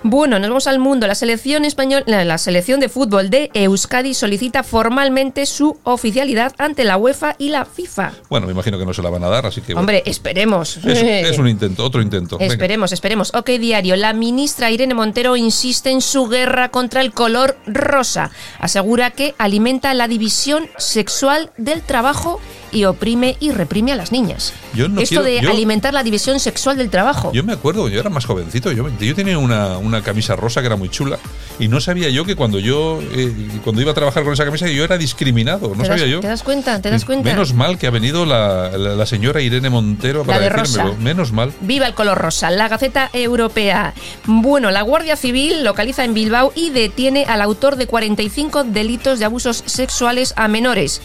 Speaker 14: Bueno, nos vamos al mundo. La selección español, la la selección de fútbol de Euskadi solicita formalmente su oficialidad ante la UEFA y la FIFA.
Speaker 5: Bueno, me imagino que no se la van a dar, así que bueno.
Speaker 14: Hombre, esperemos.
Speaker 5: es, es un intento, otro intento. Venga.
Speaker 14: Esperemos, esperemos. Ok, diario. La ministra Irene Montero insiste en su guerra contra el color rosa. Asegura que alimenta la división sexual del trabajo y oprime y reprime a las niñas.
Speaker 5: Yo no
Speaker 14: Esto
Speaker 5: quiero-
Speaker 14: de
Speaker 5: yo-
Speaker 14: alimentar la división sexual del trabajo.
Speaker 5: Yo me acuerdo, yo era más jovencito, yo, yo tenía una, una camisa rosa que era muy chula y no sabía yo que cuando yo eh, cuando iba a trabajar con esa camisa yo era discriminado, no
Speaker 14: ¿Te das,
Speaker 5: sabía yo.
Speaker 14: ¿Te das cuenta? ¿Te das cuenta?
Speaker 5: Menos mal que ha venido la, la- la señora Irene Montero para
Speaker 14: de
Speaker 5: decírmelo. Menos mal.
Speaker 14: Viva el color rosa, la Gaceta Europea. Bueno, la Guardia Civil localiza en Bilbao y detiene al autor de 45 delitos de abusos sexuales a menores.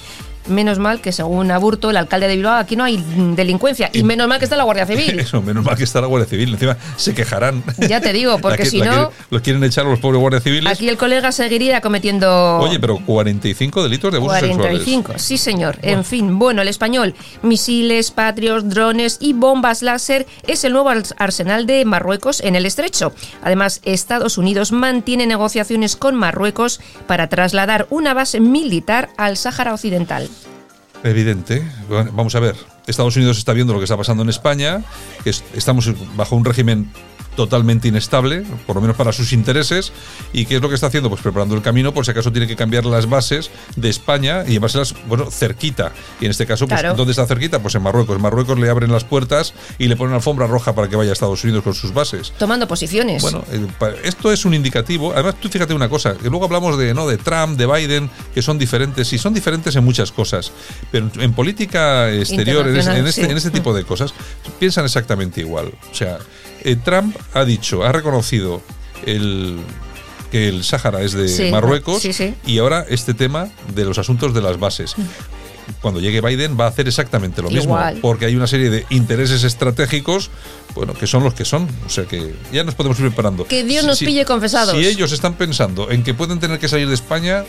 Speaker 14: Menos mal que según Aburto, el alcalde de Bilbao, aquí no hay delincuencia. Y menos mal que está la Guardia Civil.
Speaker 5: Eso, menos mal que está la Guardia Civil. Encima se quejarán.
Speaker 14: Ya te digo, porque
Speaker 5: que-
Speaker 14: si no,
Speaker 5: los quieren echar a los pobres guardias civiles.
Speaker 14: aquí el colega seguiría cometiendo...
Speaker 5: Oye, pero 45 delitos de abusos
Speaker 14: 45,
Speaker 5: sexuales.
Speaker 14: sí señor. En fin, bueno, el español, misiles, patrios, drones y bombas láser es el nuevo ars- arsenal de Marruecos en el estrecho. Además, Estados Unidos mantiene negociaciones con Marruecos para trasladar una base militar al Sáhara Occidental.
Speaker 5: Evidente. Vamos a ver. Estados Unidos está viendo lo que está pasando en España, que es- estamos bajo un régimen totalmente inestable, por lo menos para sus intereses, y qué es lo que está haciendo, pues preparando el camino por si acaso tiene que cambiar las bases de España y llevárselas, bueno, cerquita. Y en este caso, pues,
Speaker 14: Claro.
Speaker 5: ¿dónde está cerquita? Pues en Marruecos. En Marruecos le abren las puertas y le ponen alfombra roja para que vaya a Estados Unidos con sus bases.
Speaker 14: Tomando posiciones.
Speaker 5: Bueno, eh, esto es un indicativo. Además, tú fíjate una cosa, que luego hablamos de no de Trump, de Biden, que son diferentes, y son diferentes en muchas cosas. Pero en, política exterior, en, este- en este,
Speaker 14: sí.
Speaker 5: en este tipo de cosas, piensan exactamente igual. O sea, eh, Trump ha dicho, ha reconocido el que el Sáhara es de
Speaker 14: Sí,
Speaker 5: Marruecos
Speaker 14: sí, sí.
Speaker 5: y ahora este tema de los asuntos de las bases. Cuando llegue Biden va a hacer exactamente lo mismo, porque hay una serie de intereses estratégicos, bueno, que son los que son, o sea que ya nos podemos ir preparando.
Speaker 14: Que Dios nos pille confesados.
Speaker 5: Si ellos están pensando en que pueden tener que salir de España,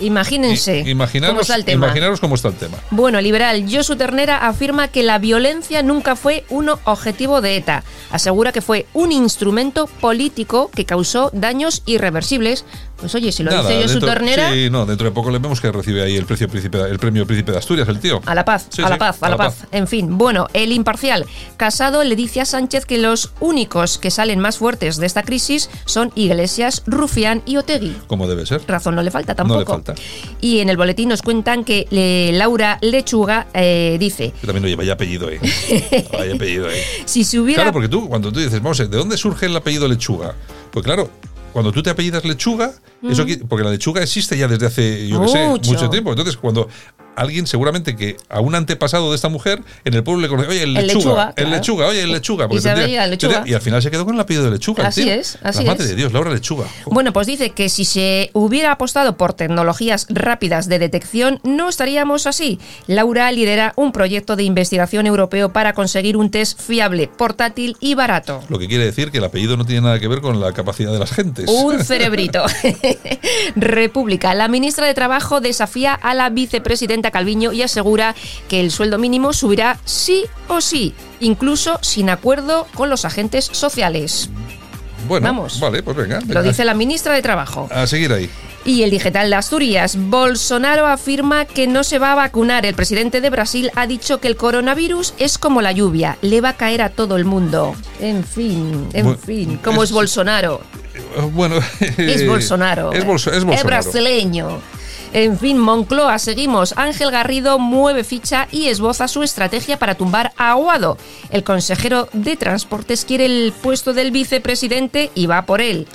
Speaker 14: Imagínense
Speaker 5: i- imaginaros,
Speaker 14: cómo está el tema.
Speaker 5: imaginaros cómo está el tema.
Speaker 14: Bueno, liberal Josu Ternera afirma que la violencia nunca fue un objetivo de ETA. Asegura que fue un instrumento político que causó daños irreversibles. Pues oye, si lo
Speaker 5: Nada,
Speaker 14: dice Josu
Speaker 5: dentro-
Speaker 14: Ternera,
Speaker 5: Sí, no, dentro de poco le vemos que recibe ahí el, precio príncipe, el premio Príncipe de Asturias, el tío.
Speaker 14: a la paz,
Speaker 5: Sí,
Speaker 14: a la
Speaker 5: sí,
Speaker 14: paz, a, la paz. En fin, bueno, el imparcial. Casado le dice a Sánchez que los únicos que salen más fuertes de esta crisis son Iglesias, Rufián y Otegui.
Speaker 5: Como debe ser.
Speaker 14: Razón no le falta tampoco.
Speaker 5: No le falta.
Speaker 14: Y en el boletín nos cuentan que eh, Laura Lechuga eh, dice,
Speaker 5: Que también, oye, vaya apellido ahí. vaya apellido ahí.
Speaker 14: si se hubiera...
Speaker 5: Claro, porque tú, cuando tú dices, vamos a ver, ¿de dónde surge el apellido Lechuga? Pues claro, cuando tú te apellidas Lechuga, eso
Speaker 14: Mm.
Speaker 5: porque la lechuga existe ya desde hace, yo qué sé,
Speaker 14: mucho
Speaker 5: tiempo. Entonces, cuando alguien seguramente que a un antepasado de esta mujer en el pueblo le conoce, oye, el
Speaker 14: El
Speaker 5: lechuga,
Speaker 14: lechuga,
Speaker 5: el lechuga, oye, el lechuga. porque
Speaker 14: Y se
Speaker 5: tendría-
Speaker 14: veía el lechuga.
Speaker 5: tendría- y al final se quedó con el apellido de lechuga.
Speaker 14: Así
Speaker 5: tío.
Speaker 14: es, así
Speaker 5: La madre
Speaker 14: es.
Speaker 5: de Dios, Laura Lechuga.
Speaker 14: Bueno, pues dice que si se hubiera apostado por tecnologías rápidas de detección, no estaríamos así. Laura lidera un proyecto de investigación europeo para conseguir un test fiable, portátil y barato.
Speaker 5: Lo que quiere decir que el apellido no tiene nada que ver con la capacidad de las gentes.
Speaker 14: Un cerebrito. República. La ministra de Trabajo desafía a la vicepresidenta Calviño y asegura que el sueldo mínimo subirá sí o sí, incluso sin acuerdo con los agentes sociales.
Speaker 5: bueno,
Speaker 14: vamos.
Speaker 5: vale, pues venga.
Speaker 14: Lo dice la ministra de Trabajo.
Speaker 5: A seguir ahí.
Speaker 14: Y el digital de Asturias. Bolsonaro afirma que no se va a vacunar. El presidente de Brasil ha dicho que el coronavirus es como la lluvia, le va a caer a todo el mundo. En fin, en fin, como es,
Speaker 5: es-
Speaker 14: Bolsonaro.
Speaker 5: Eh, Bueno,
Speaker 14: Es Bolsonaro.
Speaker 5: Es, Bolso- es
Speaker 14: Es
Speaker 5: Bolsonaro.
Speaker 14: brasileño. En fin, Moncloa, seguimos. Ángel Garrido mueve ficha y esboza su estrategia para tumbar a Aguado. El consejero de Transportes quiere el puesto del vicepresidente y va por él.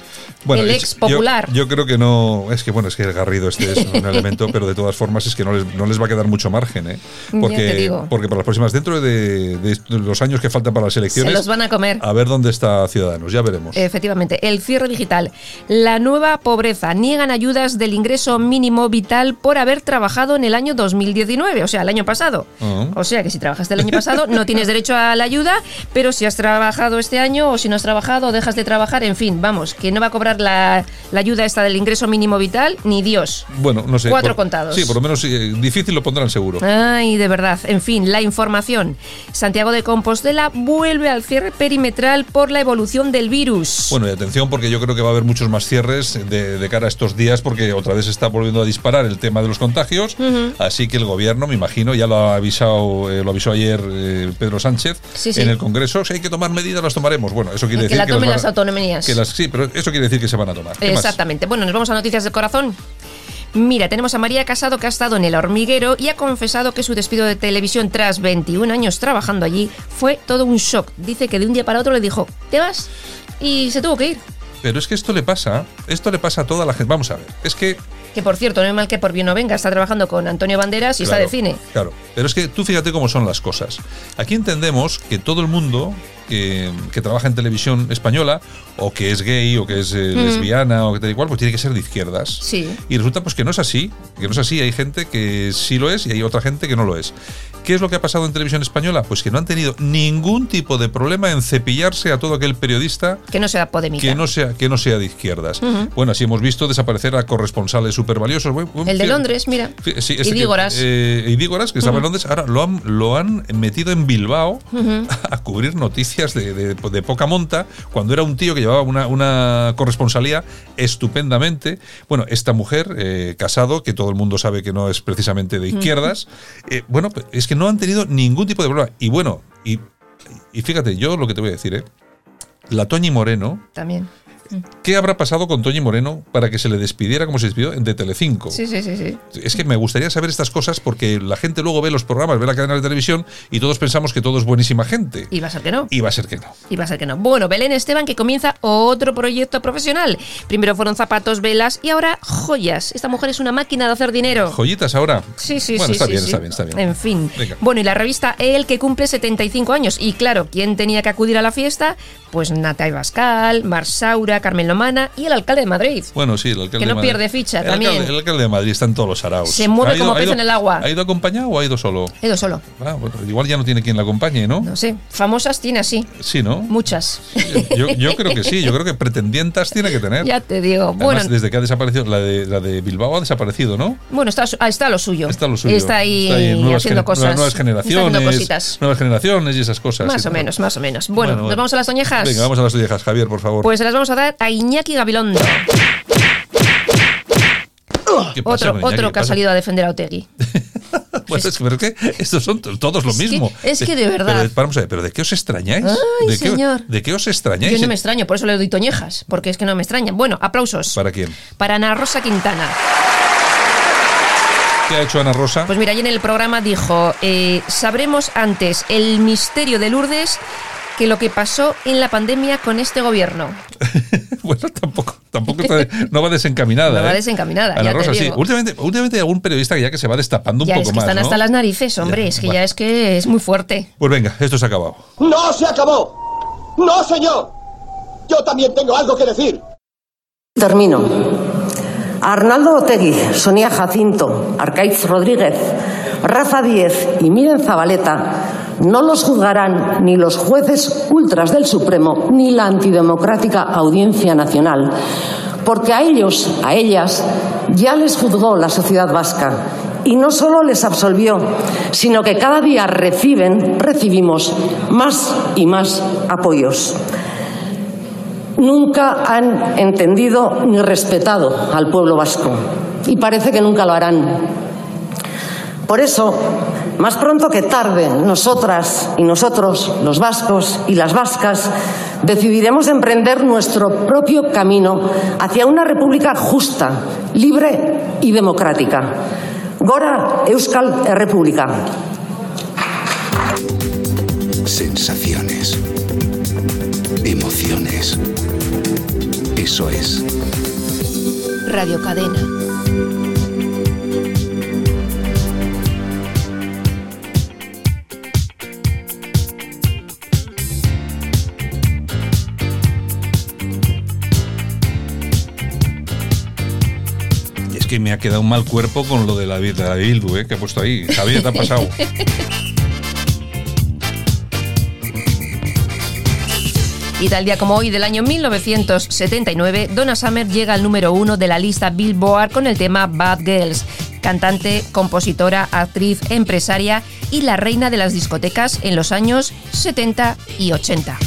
Speaker 5: Bueno,
Speaker 14: el ex popular.
Speaker 5: Yo, yo creo que no. Es que bueno, es que el Garrido este es un elemento, pero de todas formas es que no les, no les va a quedar mucho margen, ¿eh? Porque,
Speaker 14: te digo.
Speaker 5: porque para las próximas, dentro de, de los años que faltan para las
Speaker 14: Se
Speaker 5: elecciones,
Speaker 14: los van a comer.
Speaker 5: a ver dónde está Ciudadanos, ya veremos.
Speaker 14: Efectivamente, el cierre digital. La nueva pobreza. Niegan ayudas del ingreso mínimo vital por haber trabajado en el año 2019, o sea, el año pasado.
Speaker 5: Ah.
Speaker 14: O sea que si trabajaste el año pasado no tienes derecho a la ayuda, pero si has trabajado este año o si no has trabajado o dejas de trabajar, en fin, vamos, que no va a cobrar la, la ayuda esta del ingreso mínimo vital ni Dios.
Speaker 5: Bueno, no sé.
Speaker 14: Cuatro
Speaker 5: por-
Speaker 14: contados.
Speaker 5: Sí, por lo menos eh, difícil lo pondrán seguro.
Speaker 14: Ay, de verdad. En fin, la información. Santiago de Compostela vuelve al cierre perimetral por la evolución del virus.
Speaker 5: Bueno, y atención porque yo creo que va a haber muchos más cierres de, de cara a estos días porque otra vez está volviendo a disparar el tema de los contagios. Así que el gobierno, me imagino, ya lo ha avisado, eh, lo avisó ayer eh, Pedro Sánchez
Speaker 14: Sí, sí.
Speaker 5: en el Congreso. Si hay que tomar medidas, las tomaremos. Bueno, eso quiere
Speaker 14: que
Speaker 5: decir
Speaker 14: la
Speaker 5: que
Speaker 14: tomen las autonomías.
Speaker 5: que las- sí, pero eso quiere decir que se van a tomar.
Speaker 14: Exactamente. Bueno, nos vamos a noticias del corazón. Mira, tenemos a María Casado que ha estado en el hormiguero y ha confesado que su despido de televisión tras 21 años trabajando allí fue todo un shock. Dice que de un día para otro le dijo, ¿te vas? Y se tuvo que ir.
Speaker 5: Pero es que esto le pasa, esto le pasa a toda la gente. Vamos a ver, es que
Speaker 14: Que por cierto, no es mal que por bien no venga, está trabajando con Antonio Banderas y está
Speaker 5: Claro,
Speaker 14: de cine.
Speaker 5: Claro, pero es que tú fíjate cómo son las cosas. Aquí entendemos que todo el mundo que, que trabaja en televisión española, o que es gay, o que es eh,
Speaker 14: Mm.
Speaker 5: lesbiana, o que tal y cual, pues tiene que ser de izquierdas.
Speaker 14: Sí.
Speaker 5: Y resulta pues que no es así, que no es así. Hay gente que sí lo es y hay otra gente que no lo es. ¿Qué es lo que ha pasado en televisión española? Pues que no han tenido ningún tipo de problema en cepillarse a todo aquel periodista
Speaker 14: Que no sea polémica.
Speaker 5: que no sea que no sea de izquierdas. Bueno, así hemos visto desaparecer a corresponsales súper valiosos.
Speaker 14: El de Londres, mira.
Speaker 5: Sí, este que-
Speaker 14: Idígoras.
Speaker 5: eh, Idígoras, que estaba en. Londres, ahora lo han, lo han metido en Bilbao a cubrir noticias de, de- de poca monta, cuando era un tío que llevaba una, una corresponsalía estupendamente. Bueno, esta mujer, eh, casado, que todo el mundo sabe que no es precisamente de izquierdas, eh, bueno, pues, es que no han tenido ningún tipo de problema. Y bueno, y, fíjate, yo lo que te voy a decir, ¿eh? La Toñi Moreno,
Speaker 14: También.
Speaker 5: ¿Qué habrá pasado con Toñi Moreno para que se le despidiera como se despidió de Telecinco?
Speaker 14: Sí, sí, sí, sí.
Speaker 5: Es que me gustaría saber estas cosas porque la gente luego ve los programas, ve la cadena de televisión y todos pensamos que todo es buenísima gente.
Speaker 14: Y va a ser que no.
Speaker 5: Y va a ser que no.
Speaker 14: Y va a ser que no. Bueno, Belén Esteban que comienza otro proyecto profesional. Primero fueron zapatos, velas y ahora joyas. Esta mujer es una máquina de hacer dinero.
Speaker 5: Joyitas ahora.
Speaker 14: Sí, sí,
Speaker 5: bueno,
Speaker 14: sí.
Speaker 5: está
Speaker 14: sí,
Speaker 5: bien,
Speaker 14: sí.
Speaker 5: está bien, está bien.
Speaker 14: En fin.
Speaker 5: Venga.
Speaker 14: Bueno, y la revista El que cumple 75 años. Y claro, ¿quién tenía que acudir a la fiesta? Pues Natay Bascal, Marsaura, Carmen Lomana y el alcalde de Madrid.
Speaker 5: Bueno, sí, el alcalde
Speaker 14: Que no
Speaker 5: de Madrid-
Speaker 14: pierde ficha,
Speaker 5: el
Speaker 14: también.
Speaker 5: Alcalde, el alcalde de Madrid está en todos los araos.
Speaker 14: Se mueve
Speaker 5: ¿Ha ido-
Speaker 14: como
Speaker 5: ha
Speaker 14: pez
Speaker 5: ido-
Speaker 14: en el agua.
Speaker 5: ¿Ha ido acompañado o ha ido solo?
Speaker 14: He ido solo.
Speaker 5: Ah, bueno, igual ya no tiene quien la acompañe, ¿no?
Speaker 14: No sé. Famosas tiene así.
Speaker 5: Sí, ¿no?
Speaker 14: Muchas.
Speaker 5: Yo, yo creo que sí, yo creo que pretendientas tiene que tener.
Speaker 14: Ya te digo.
Speaker 5: Además,
Speaker 14: Bueno,
Speaker 5: desde que ha desaparecido, la de, la de Bilbao ha desaparecido, ¿no?
Speaker 14: bueno está, ah, está lo suyo.
Speaker 5: Está lo suyo.
Speaker 14: Está ahí,
Speaker 5: Está ahí, nuevas
Speaker 14: haciendo cosas.
Speaker 5: Nuevas generaciones.
Speaker 14: cositas.
Speaker 5: Nuevas generaciones y esas cosas.
Speaker 14: Más o
Speaker 5: ¿no?
Speaker 14: menos, más o menos. Bueno,
Speaker 5: Bueno,
Speaker 14: ¿nos vamos a las toñejas?
Speaker 5: Venga, vamos a las viejas, Javier, por favor.
Speaker 14: Pues se las vamos a dar a Iñaki Gabilondo.
Speaker 5: ¿Qué pasa
Speaker 14: Otro, otro
Speaker 5: ¿Qué
Speaker 14: que ha salido a defender a Otegui.
Speaker 5: Pues es, pero es que estos son to- todos lo
Speaker 14: Es que-
Speaker 5: mismo.
Speaker 14: es que de verdad.
Speaker 5: Pero, de- vamos a ver, ¿pero de qué os extrañáis?
Speaker 14: Ay,
Speaker 5: ¿De, qué,
Speaker 14: señor.
Speaker 5: ¿De qué os extrañáis?
Speaker 14: Yo no me extraño, por eso le doy toñejas, porque es que no me extraña. Bueno, aplausos
Speaker 5: ¿Para quién?
Speaker 14: para Ana Rosa Quintana.
Speaker 5: ¿Qué ha hecho Ana Rosa?
Speaker 14: Pues mira, ayer en el programa dijo, eh, sabremos antes el misterio de Lourdes que lo que pasó en la pandemia con este gobierno.
Speaker 5: bueno, tampoco, tampoco está- no va desencaminada.
Speaker 14: No va
Speaker 5: ¿eh?
Speaker 14: desencaminada,
Speaker 5: Ana
Speaker 14: ya te
Speaker 5: Rosa, sí. Últimamente, últimamente hay algún periodista que ya que se va destapando un
Speaker 14: ya
Speaker 5: poco
Speaker 14: es que
Speaker 5: más.
Speaker 14: están
Speaker 5: ¿no?
Speaker 14: hasta las narices, hombre,
Speaker 5: Ya,
Speaker 14: es que
Speaker 5: bueno.
Speaker 14: ya es que es muy fuerte.
Speaker 5: Pues venga, esto se ha acabado.
Speaker 16: ¡No se acabó! ¡No, señor! Yo también tengo algo que decir.
Speaker 17: Termino. A Arnaldo Otegui, Sonia Jacinto, Arcaiz Rodríguez, Rafa Díez y Miren Zabaleta no los juzgarán ni los jueces ultras del Supremo ni la antidemocrática Audiencia Nacional, porque a ellos, a ellas, ya les juzgó la sociedad vasca. Y no solo les absolvió, sino que cada día reciben, recibimos más y más apoyos nunca han entendido ni respetado al pueblo vasco y parece que nunca lo harán. Por eso, más pronto que tarde, nosotras y nosotros, los vascos y las vascas, decidiremos emprender nuestro propio camino hacia una república justa, libre y democrática. Gora Euskal República.
Speaker 18: Sensaciones. Emociones. Eso es
Speaker 9: Radio Cadena.
Speaker 5: Que me ha quedado un mal cuerpo con lo de la, de la ¿eh? que ha puesto ahí. Javier, te ha pasado.
Speaker 14: Y tal día como hoy del año 1979, Donna Summer llega al número uno de la lista Billboard con el tema Bad Girls. Cantante, compositora, actriz, empresaria y la reina de las discotecas en los años 70 y 80.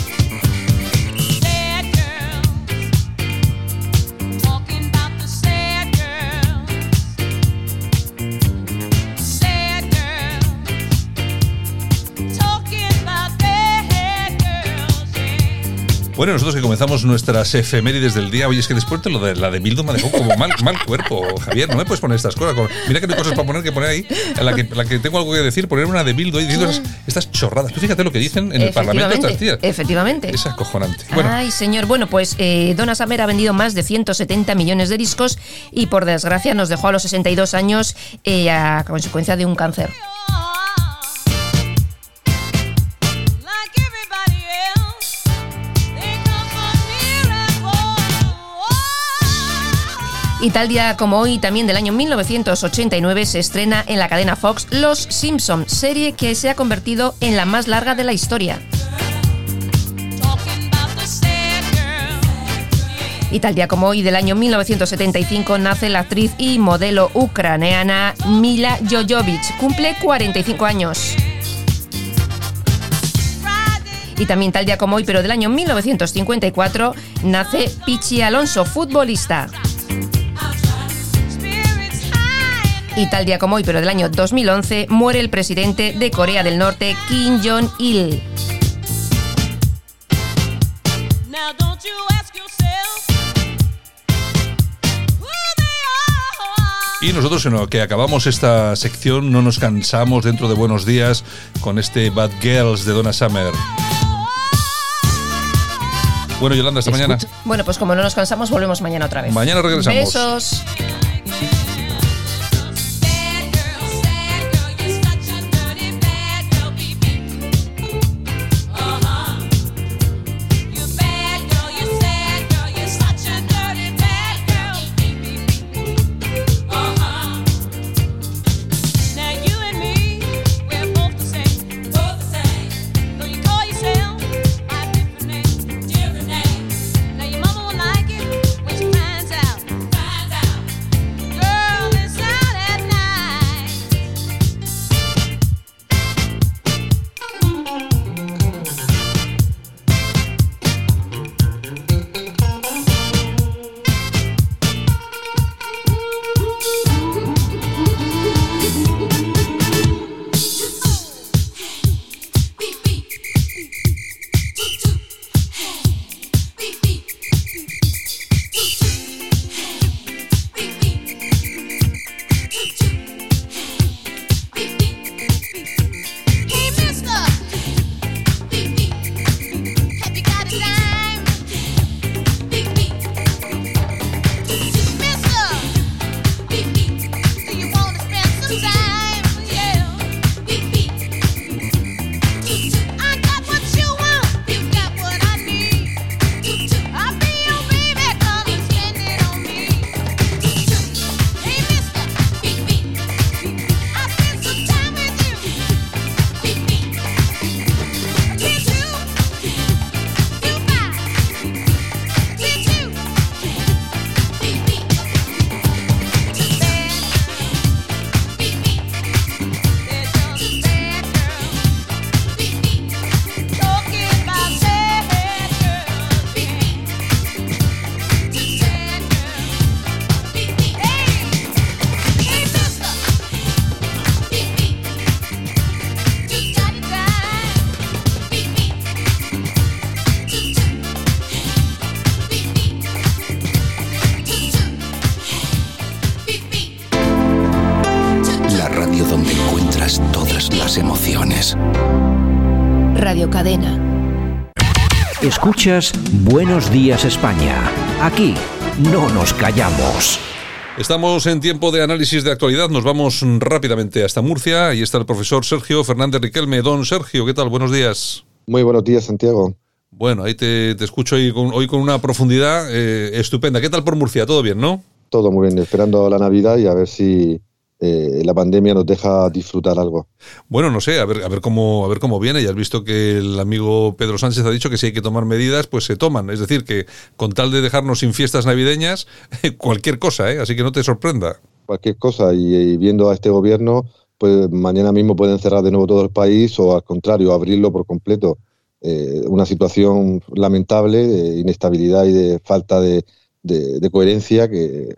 Speaker 5: Bueno, nosotros que comenzamos nuestras efemérides del día, oye, es que después de lo de la de Bildu me dejó como mal, mal cuerpo, Javier, no me puedes poner estas cosas. Mira que no hay cosas para poner que poner ahí, en la que, la que tengo algo que decir, poner una de diciendo esas- estas chorradas. Tú fíjate lo que dicen en el Parlamento estas tías.
Speaker 14: Efectivamente.
Speaker 5: Es acojonante. Bueno,
Speaker 14: Ay, señor. Bueno, pues eh, Donna Summer ha vendido más de 170 millones de discos y por desgracia nos dejó a los 62 años eh, a consecuencia de un cáncer. Y tal día como hoy, también del año 1989, se estrena en la cadena Fox Los Simpson, serie que se ha convertido en la más larga de la historia. Y tal día como hoy, del año 1975, nace la actriz y modelo ucraniana Mila Jojovic. Cumple 45 años. Y también tal día como hoy, pero del año 1954, nace Pichi Alonso, futbolista. Y tal día como hoy, pero del año 2011, muere el presidente de Corea del Norte, Kim Jong-il.
Speaker 5: y nosotros en lo que acabamos esta sección no nos cansamos dentro de Buenos Días con este Bad Girls de Donna Summer. Bueno, Yolanda, hasta mañana.
Speaker 14: Bueno, pues como no nos cansamos, volvemos mañana otra vez.
Speaker 5: Mañana regresamos.
Speaker 14: Besos.
Speaker 11: Escuchas Buenos Días España. Aquí no nos callamos.
Speaker 5: Estamos en tiempo de análisis de actualidad. Nos vamos rápidamente hasta Murcia. Ahí está el profesor Sergio Fernández Riquelme. Don Sergio, ¿qué tal? Buenos días.
Speaker 19: Muy buenos días, Santiago.
Speaker 5: Bueno, ahí te, te escucho hoy con, hoy con una profundidad eh, estupenda. ¿Qué tal por Murcia? ¿Todo bien, no?
Speaker 19: Todo muy bien, esperando la Navidad y a ver si eh, la pandemia nos deja disfrutar algo.
Speaker 5: Bueno, no sé, a ver, a ver cómo, a ver cómo viene. Ya has visto que el amigo Pedro Sánchez ha dicho que si hay que tomar medidas, pues se toman. Es decir, que con tal de dejarnos sin fiestas navideñas, cualquier cosa, ¿eh? Así que no te sorprenda.
Speaker 19: Cualquier cosa. Y, y viendo a este gobierno, pues mañana mismo pueden cerrar de nuevo todo el país o al contrario, abrirlo por completo. Eh, una situación lamentable de inestabilidad y de falta de, de, de coherencia que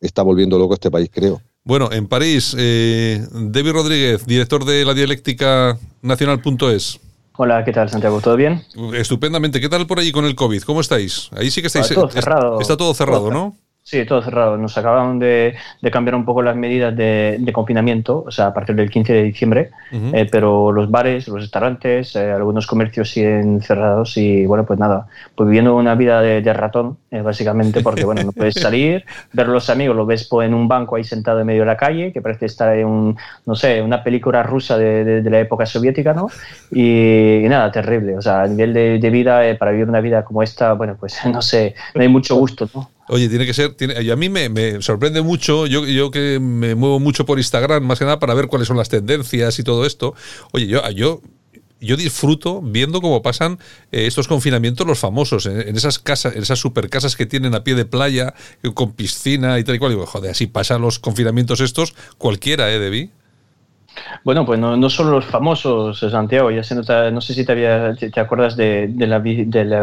Speaker 19: está volviendo loco este país, creo.
Speaker 5: Bueno, en París, eh, David Rodríguez, director de la dialéctica nacional.es.
Speaker 20: Hola, ¿qué tal, Santiago? ¿Todo bien?
Speaker 5: Estupendamente. ¿Qué tal por allí con el COVID? ¿Cómo estáis? Ahí sí que estáis.
Speaker 20: Todo cerrado.
Speaker 5: Está todo cerrado,
Speaker 20: Todo
Speaker 5: ¿no?
Speaker 20: Sí, todo cerrado. Nos acababan de, de cambiar un poco las medidas de, de confinamiento, o sea, a partir del 15 de diciembre, eh, pero los bares, los restaurantes, eh, algunos comercios siguen cerrados y bueno, pues nada, pues viviendo una vida de, de ratón, eh, básicamente, porque bueno, no puedes salir, ver a los amigos, lo ves pues, en un banco ahí sentado en medio de la calle, que parece estar en un, no sé, una película rusa de, la época soviética, ¿no? Y, y nada, terrible. O sea, a nivel de, de vida, eh, para vivir una vida como esta, bueno, pues no sé, no hay mucho gusto, ¿no?
Speaker 5: Oye, tiene que ser. Y a mí me, sorprende mucho, yo, yo que me muevo mucho por Instagram, más que nada para ver cuáles son las tendencias y todo esto. Oye, yo, yo, yo disfruto viendo cómo pasan eh, estos confinamientos los famosos, en, en esas casas, en esas super casas que tienen a pie de playa, eh, con piscina y tal y cual. Digo, joder, así pasan los confinamientos estos, cualquiera, ¿eh, Debbie?
Speaker 20: Bueno, pues no, no solo los famosos, eh, Santiago, ya se nota, no sé si te, había- te- acuerdas de, de la,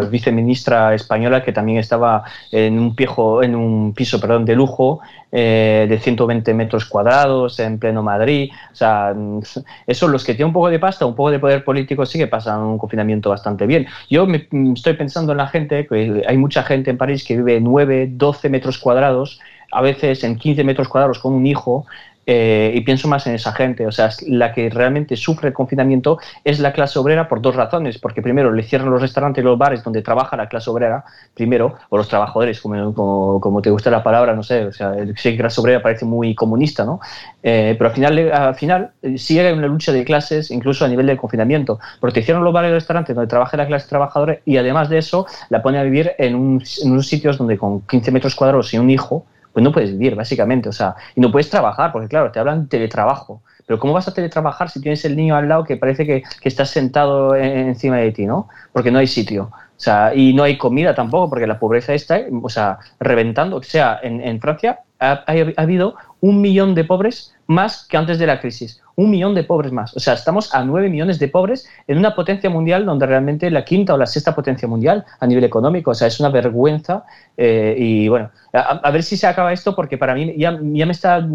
Speaker 20: viceministra española que también estaba en un, piejo, en un piso perdón, de lujo eh, de 120 metros cuadrados en pleno Madrid. O sea, mm, eso los que tienen un poco de pasta, un poco de poder político, sí que pasan un confinamiento bastante bien. Yo me, mm, estoy pensando en la gente, que hay mucha gente en París que vive 9, 12 metros cuadrados, a veces en 15 metros cuadrados con un hijo. Eh, y pienso más en esa gente, o sea, la que realmente sufre el confinamiento es la clase obrera por dos razones, porque primero le cierran los restaurantes y los bares donde trabaja la clase obrera, primero, o los trabajadores, como, como, te gusta la palabra, no sé, o sea, sí, clase obrera parece muy comunista, ¿no? Eh, pero al final, al final eh, sí hay una lucha de clases, incluso a nivel del confinamiento, porque cierran los bares y los restaurantes donde trabaja la clase trabajadora y además de eso la pone a vivir un- en unos sitios donde con 15 metros cuadrados y un hijo, pues no puedes vivir, básicamente. O sea, y no puedes trabajar, porque claro, te hablan teletrabajo. Pero ¿cómo vas a teletrabajar si tienes el niño al lado que parece que, que estás sentado en- encima de ti, ¿no? Porque no hay sitio. O sea, y no hay comida tampoco, porque la pobreza está, o sea, reventando. O sea, en, en Francia ha- ha habido un millón de pobres más que antes de la crisis. Un millón de pobres más. O sea, estamos a nueve millones de pobres en una potencia mundial donde realmente la quinta o la sexta potencia mundial a nivel económico. O sea, es una vergüenza. eh, y bueno, a, a ver si se acaba esto porque para mí ya, ya me está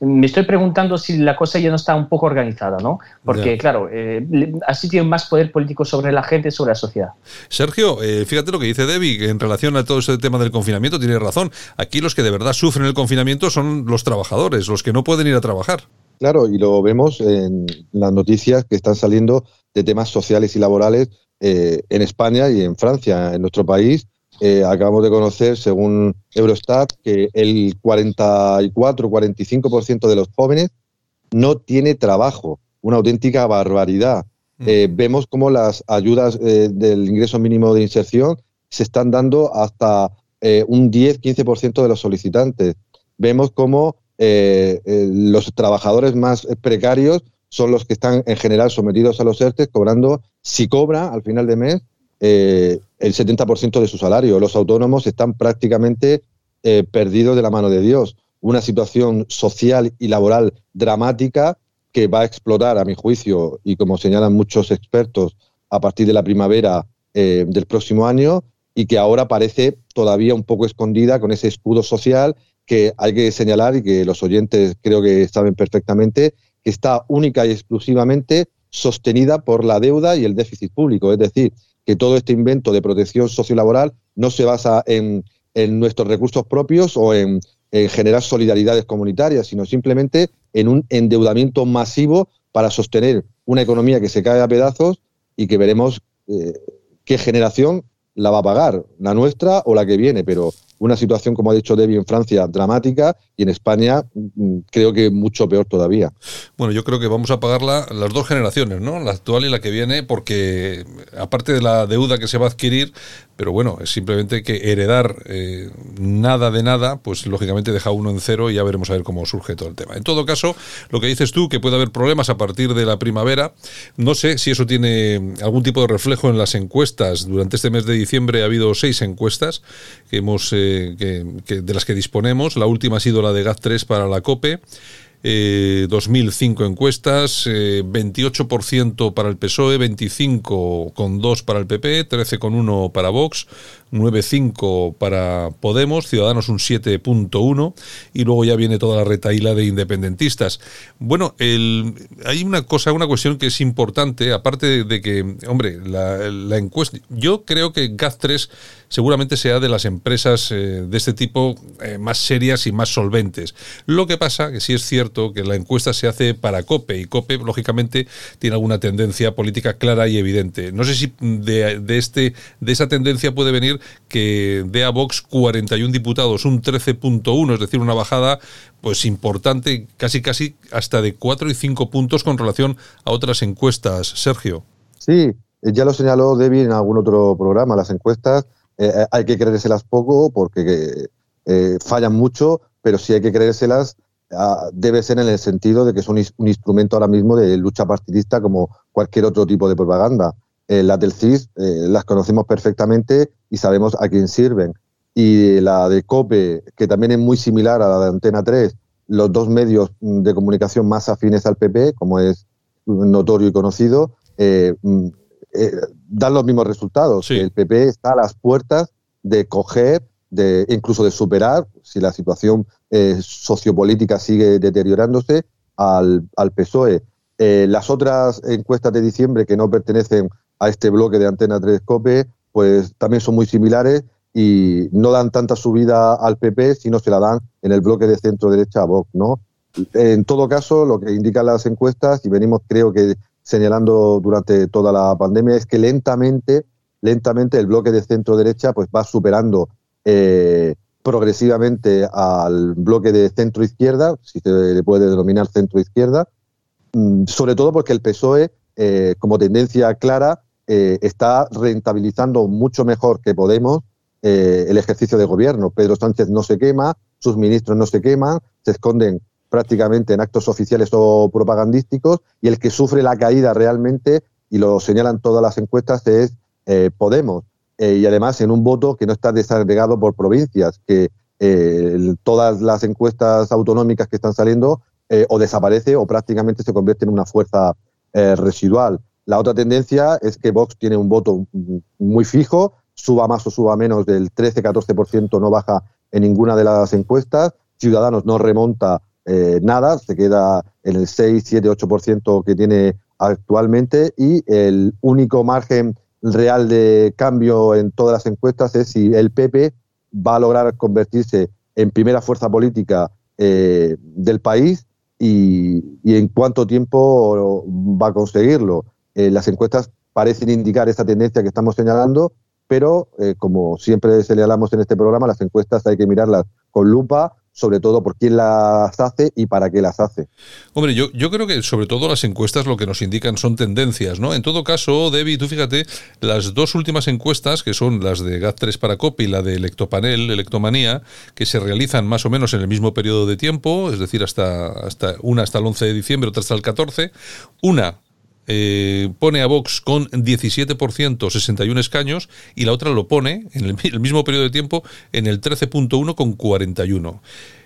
Speaker 20: me estoy preguntando si la cosa ya no está un poco organizada, ¿no? Porque
Speaker 5: Ya.
Speaker 20: claro, eh, así tienen más poder político sobre la gente, sobre la sociedad.
Speaker 5: Sergio, eh, fíjate lo que dice Debbie, que en relación a todo ese tema del confinamiento, tiene razón. Aquí los que de verdad sufren el confinamiento son los trabajadores, los que no pueden ir a trabajar.
Speaker 19: Claro, y lo vemos en las noticias que están saliendo de temas sociales y laborales eh, en España y en Francia, en nuestro país. Eh, acabamos de conocer, según Eurostat, que el 44-45% de los jóvenes no tiene trabajo. Una auténtica barbaridad. Eh, vemos cómo las ayudas del ingreso mínimo de inserción se están dando hasta eh, un 10-15% de los solicitantes. Vemos cómo eh, eh, los trabajadores más precarios son los que están en general sometidos a los ERTE, cobrando, si cobra al final de mes, eh, el 70% de su salario. Los autónomos están prácticamente perdidos de la mano de Dios. Una situación social y laboral dramática que va a explotar, a mi juicio, y como señalan muchos expertos, a partir de la primavera del próximo año y que ahora parece todavía un poco escondida con ese escudo social que hay que señalar y que los oyentes creo que saben perfectamente, que está única y exclusivamente sostenida por la deuda y el déficit público. Es decir, que todo este invento de protección sociolaboral no se basa en, en nuestros recursos propios o en, en generar solidaridades comunitarias, sino simplemente en un endeudamiento masivo para sostener una economía que se cae a pedazos y que veremos eh, qué generación la va a pagar, la nuestra o la que viene, pero una situación, como ha dicho Debbie, en Francia dramática y en España mm, creo que mucho peor todavía.
Speaker 5: Bueno, yo creo que vamos a pagarla las dos generaciones, ¿no? La actual y la que viene, porque aparte de la deuda que se va a adquirir, pero bueno, es simplemente que heredar eh, nada de nada, pues lógicamente deja uno en cero y ya veremos a ver cómo surge todo el tema. En todo caso, lo que dices tú, que puede haber problemas a partir de la primavera, no sé si eso tiene algún tipo de reflejo en las encuestas. Durante este mes de diciembre ha habido seis encuestas que hemos, eh, de las que disponemos. La última ha sido la de GAT3 para la COPE eh, 2005 encuestas, 28% eh, para el PSOE, 25,2 para el PP, 13,1 para Vox, 9,5 para Podemos, Ciudadanos un 7,1 y luego ya viene toda la retaíla de independentistas. Bueno, el, hay una cosa, una cuestión que es importante, aparte de, que, hombre, la, encuesta, yo creo que GAZ3 seguramente sea de las empresas eh, de este tipo eh, más serias y más solventes. Lo que pasa, que sí es cierto que la encuesta se hace para COPE y COPE, lógicamente, tiene alguna tendencia política clara y evidente. No sé si de, de este, de esa tendencia puede venir que dé a Vox 41 diputados, un 13.1, es decir, una bajada pues importante, casi casi hasta de 4 y 5 puntos con relación a otras encuestas. Sergio.
Speaker 19: Sí, ya lo señaló Debbie en algún otro programa, las encuestas eh, eh, hay que creérselas poco porque eh, fallan mucho, pero si hay que creérselas ah, debe ser en el sentido de que son un instrumento ahora mismo de lucha partidista como cualquier otro tipo de propaganda. Las del CIS las conocemos perfectamente y sabemos a quién sirven. Y la de COPE, que también es muy similar a la de Antena 3, los dos medios de comunicación más afines al PP, como es notorio y conocido, eh, mm, eh, dan los mismos resultados. El PP está a las puertas de coger, de incluso de superar, si la situación eh, sociopolítica sigue deteriorándose, al, al PSOE. las otras encuestas de diciembre que no pertenecen a este bloque de Antena 3 COPE pues también son muy similares y no dan tanta subida al PP, sino se la dan en el bloque de centro derecha a Vox, ¿no? En todo caso, lo que indican las encuestas, y venimos creo que señalando durante toda la pandemia, es que lentamente, lentamente el bloque de centro derecha pues va superando eh, progresivamente al bloque de centro izquierda, si se le puede denominar centro izquierda, mm, sobre todo porque el PSOE, eh, como tendencia clara, eh, está rentabilizando mucho mejor que Podemos eh, el ejercicio de gobierno. Pedro Sánchez no se quema, sus ministros no se queman, se esconden prácticamente en actos oficiales o propagandísticos y el que sufre la caída realmente, y lo señalan todas las encuestas, es eh, Podemos. y además en un voto que no está desagregado por provincias, que todas las encuestas autonómicas que están saliendo o desaparece o prácticamente se convierte en una fuerza residual. La otra tendencia es que Vox tiene un voto muy fijo, suba más o suba menos del 13-14%, no baja en ninguna de las encuestas. Ciudadanos no remonta eh, nada, se queda en el 6, 7, 8% que tiene actualmente y el único margen real de cambio en todas las encuestas es si el PP va a lograr convertirse en primera fuerza política eh, del país y, y, en cuánto tiempo va a conseguirlo. Eh, las encuestas parecen indicar esa tendencia que estamos señalando, pero eh, como siempre señalamos en este programa, las encuestas hay que mirarlas con lupa, sobre todo por quién las hace y para qué las hace.
Speaker 5: Hombre, yo, yo creo que sobre todo las encuestas lo que nos indican son tendencias, ¿no? En todo caso, Debbie, tú fíjate, las dos últimas encuestas, que son las de GAT3 para COPI y la de Electopanel, Electomanía, que se realizan más o menos en el mismo periodo de tiempo, es decir, hasta, hasta una hasta el 11 de diciembre, otra hasta el 14, una eh, pone a Vox con 17%, 61 escaños, y la otra lo pone en el, mismo periodo de tiempo en el 13.1 con 41.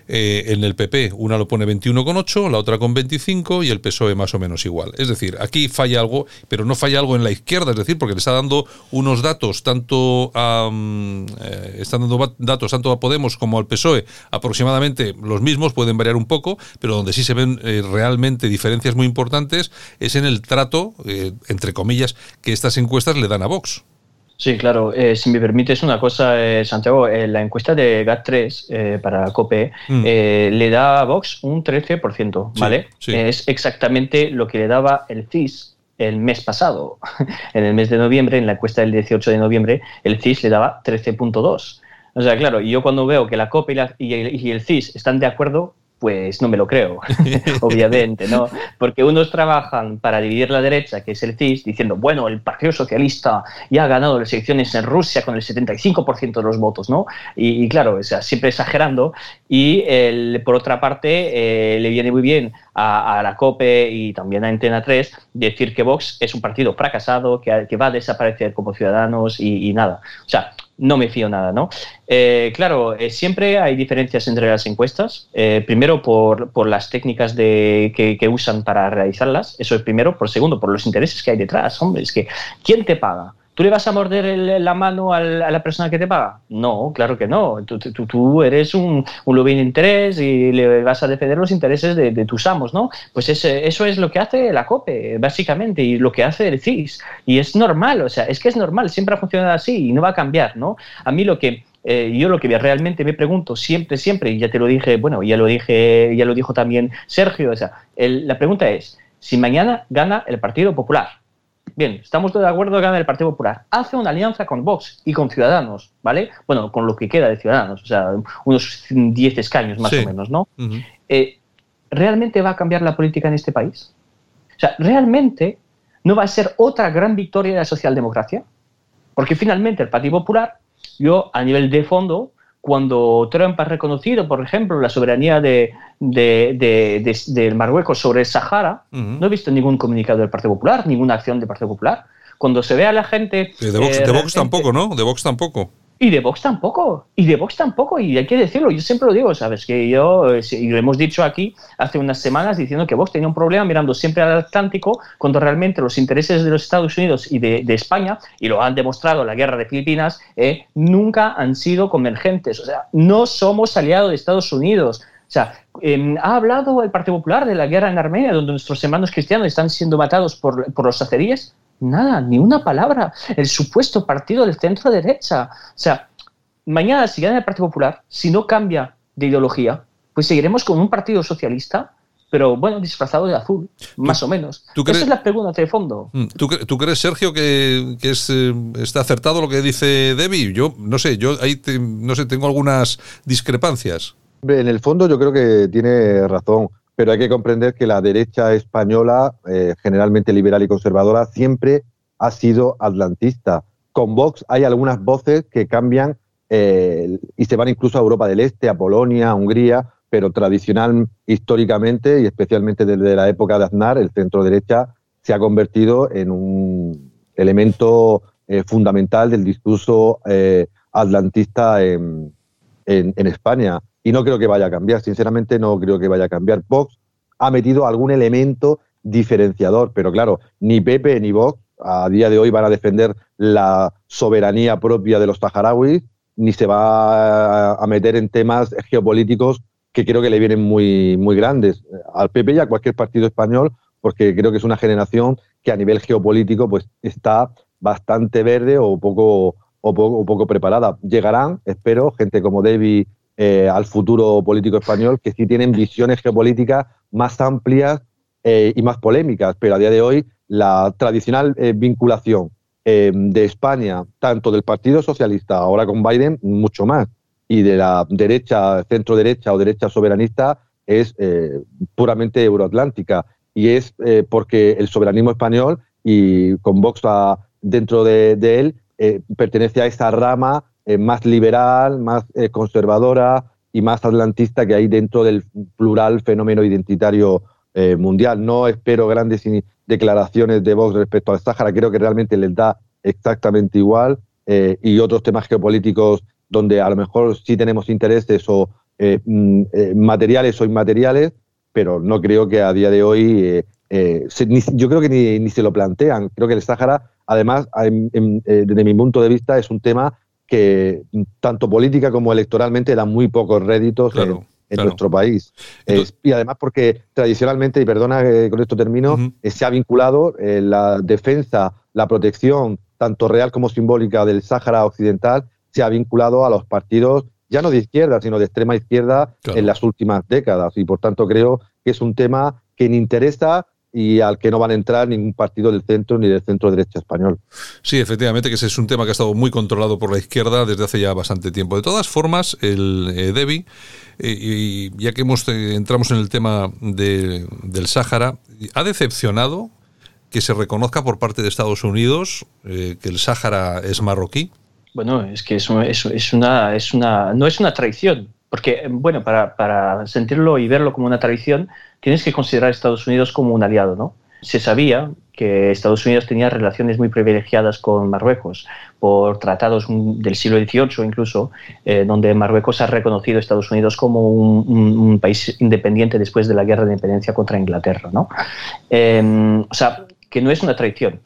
Speaker 5: Eh, en el PP una lo pone 21,8, la otra con 25 y el PSOE más o menos igual. Es decir, aquí falla algo, pero no falla algo en la izquierda, es decir, porque le está dando unos datos tanto a, mm, eh, están dando datos tanto a Podemos como al PSOE aproximadamente los mismos, pueden variar un poco, pero donde sí se ven eh, realmente diferencias muy importantes es en el trato, entre comillas, que estas encuestas le dan a Vox.
Speaker 20: Sí, claro. Eh, si me permites una cosa, eh, Santiago, eh, la encuesta de GAT3 para COPE mm. le da a Vox un 13%, ¿vale? Es exactamente lo que le daba el CIS el mes pasado. en el mes de noviembre, en la encuesta del 18 de noviembre, el CIS le daba 13.2%. O sea, claro, y yo cuando veo que la COPE y el CIS están de acuerdo, pues no me lo creo, obviamente, ¿no? Porque unos trabajan para dividir la derecha, que es el CIS, diciendo, bueno, el Partido Socialista ya ha ganado las elecciones en Rusia con el 75% de los votos, ¿no? Y, claro, o sea, siempre exagerando. Y el, por otra parte, eh, le viene muy bien a, la COPE y también a Antena 3 decir que Vox es un partido fracasado, que, que va a desaparecer como ciudadanos y, y nada. O sea, no me fío nada, ¿no? Eh, claro, eh, siempre hay diferencias entre las encuestas. Eh, primero, por, por, las técnicas de, que, que, usan para realizarlas. Eso es primero. Por segundo, por los intereses que hay detrás. Hombre, es que, ¿quién te paga? ¿Tú le vas a morder la mano a la persona que te paga? No, claro que no. Tú, eres un, un lobby de interés y le vas a defender los intereses de, tus amos, ¿no? Pues eso es lo que hace la COPE, básicamente, y lo que hace el CIS. Y es normal, o sea, es que es normal, siempre ha funcionado así y no va a cambiar, ¿no? A mí lo que... Eh, yo lo que realmente me pregunto siempre, siempre, y ya te lo dije, bueno, ya lo dije, ya lo dijo también Sergio, o sea, la pregunta es, si mañana gana el Partido Popular, Bien, estamos de acuerdo que gana el Partido Popular. Hace una alianza con Vox y con Ciudadanos, ¿vale? Bueno, con lo que queda de Ciudadanos, o sea, unos 10 escaños más o menos, ¿no? Eh, ¿Realmente va a cambiar la política en este país? O sea, ¿realmente no va a ser otra gran victoria de la socialdemocracia? Porque finalmente el Partido Popular, yo a nivel de fondo, cuando Trump ha reconocido, por ejemplo, la soberanía de, del Marruecos sobre el Sahara, no he visto ningún comunicado del Partido Popular, ninguna acción del Partido Popular. Cuando se ve a la gente...
Speaker 5: De Vox, de Vox tampoco, ¿no? De Vox tampoco.
Speaker 20: Y de Vox tampoco, y de Vox tampoco, y hay que decirlo, yo siempre lo digo, ¿sabes? Que yo, eh, y lo hemos dicho aquí hace unas semanas diciendo que Vox tenía un problema mirando siempre al Atlántico cuando realmente los intereses de los Estados Unidos y de, España, y lo han demostrado la guerra de Filipinas, eh, nunca han sido convergentes. O sea, no somos aliados de Estados Unidos. O sea, em, ha hablado el Partido Popular de la guerra en Armenia, donde nuestros hermanos cristianos están siendo matados por, por los azeríes. Nada, ni una palabra. El supuesto partido del centro derecha. O sea, mañana si gana el Partido Popular, si no cambia de ideología, pues seguiremos con un partido socialista, pero bueno, disfrazado de azul, más o menos. Esa es la pregunta de fondo.
Speaker 5: Mm, ¿Tú, crees, Sergio, que, es, eh, está acertado lo que dice Debbie? Yo no sé, yo ahí no sé, tengo algunas discrepancias.
Speaker 19: En el fondo yo creo que tiene razón pero hay que comprender que la derecha española, eh, generalmente liberal y conservadora, siempre ha sido atlantista. Con Vox hay algunas voces que cambian eh, y se van incluso a Europa del Este, a Polonia, a Hungría, pero tradicional, históricamente y especialmente desde la época de Aznar, el centro derecha se ha convertido en un elemento eh, fundamental del discurso atlantista en España y no creo que vaya a cambiar, sinceramente no creo que vaya a cambiar. Vox ha metido algún elemento diferenciador, pero claro, ni Pepe ni Vox a día de hoy van a defender la soberanía propia de los saharauis, ni se va a meter en temas geopolíticos que creo que le vienen muy, muy grandes al PP y a cualquier partido español, porque creo que es una generación que a nivel geopolítico pues está bastante verde o poco, o poco, o poco preparada. Llegarán, espero, gente como Debbie eh, al futuro político español, que sí tienen visiones geopolíticas más amplias eh, y más polémicas, pero a día de hoy la tradicional eh, vinculación de España, tanto del Partido Socialista, ahora con Biden, mucho más, y de la derecha, centro derecha o derecha soberanista, es puramente euroatlántica. Y es porque el soberanismo español, y con Vox dentro de, de él, pertenece a esa rama eh, más liberal, más eh, conservadora y más atlantista que hay dentro del plural fenómeno identitario eh, mundial. No espero grandes declaraciones de Vox respecto al Sáhara, creo que realmente les da exactamente igual y otros temas geopolíticos donde a lo mejor sí tenemos intereses o mm, materiales o inmateriales, pero no creo que a día de hoy, yo creo que ni, ni, se lo plantean. Creo que el Sáhara, además, desde mi punto de vista, es un tema que tanto política como electoralmente da muy pocos réditos en, nuestro país. y además porque tradicionalmente, y perdona que con esto termino, eh, se ha vinculado eh, la defensa, la protección tanto real como simbólica del Sáhara Occidental se ha vinculado a los partidos ya no de izquierda, sino de extrema izquierda en las últimas décadas. Y por tanto creo que es un tema que ni interesa y al que no van a entrar ningún partido del centro ni del centro derecha español.
Speaker 5: Sí, efectivamente, que ese es un tema que ha estado muy controlado por la izquierda desde hace ya bastante tiempo. De todas formas, el eh, DEBI, eh, y ya que hemos, eh, entramos en el tema de, del Sáhara, ha decepcionado que se reconozca por parte de Estados Unidos que el Sáhara es marroquí.
Speaker 20: Bueno, es que es, es, es, una, es una, no es una traición, porque, bueno, para, sentirlo y verlo como una traición, tienes que considerar a Estados Unidos como un aliado, ¿no? Se sabía que Estados Unidos tenía relaciones muy privilegiadas con Marruecos por tratados del siglo XVIII incluso, eh, donde Marruecos ha reconocido a Estados Unidos como un, país independiente después de la guerra de independencia contra Inglaterra. ¿no? Em, o sea, que no es una traición.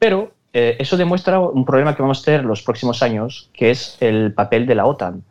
Speaker 20: Pero eh, eso demuestra un problema que vamos a tener los próximos años, que es el papel de la OTAN.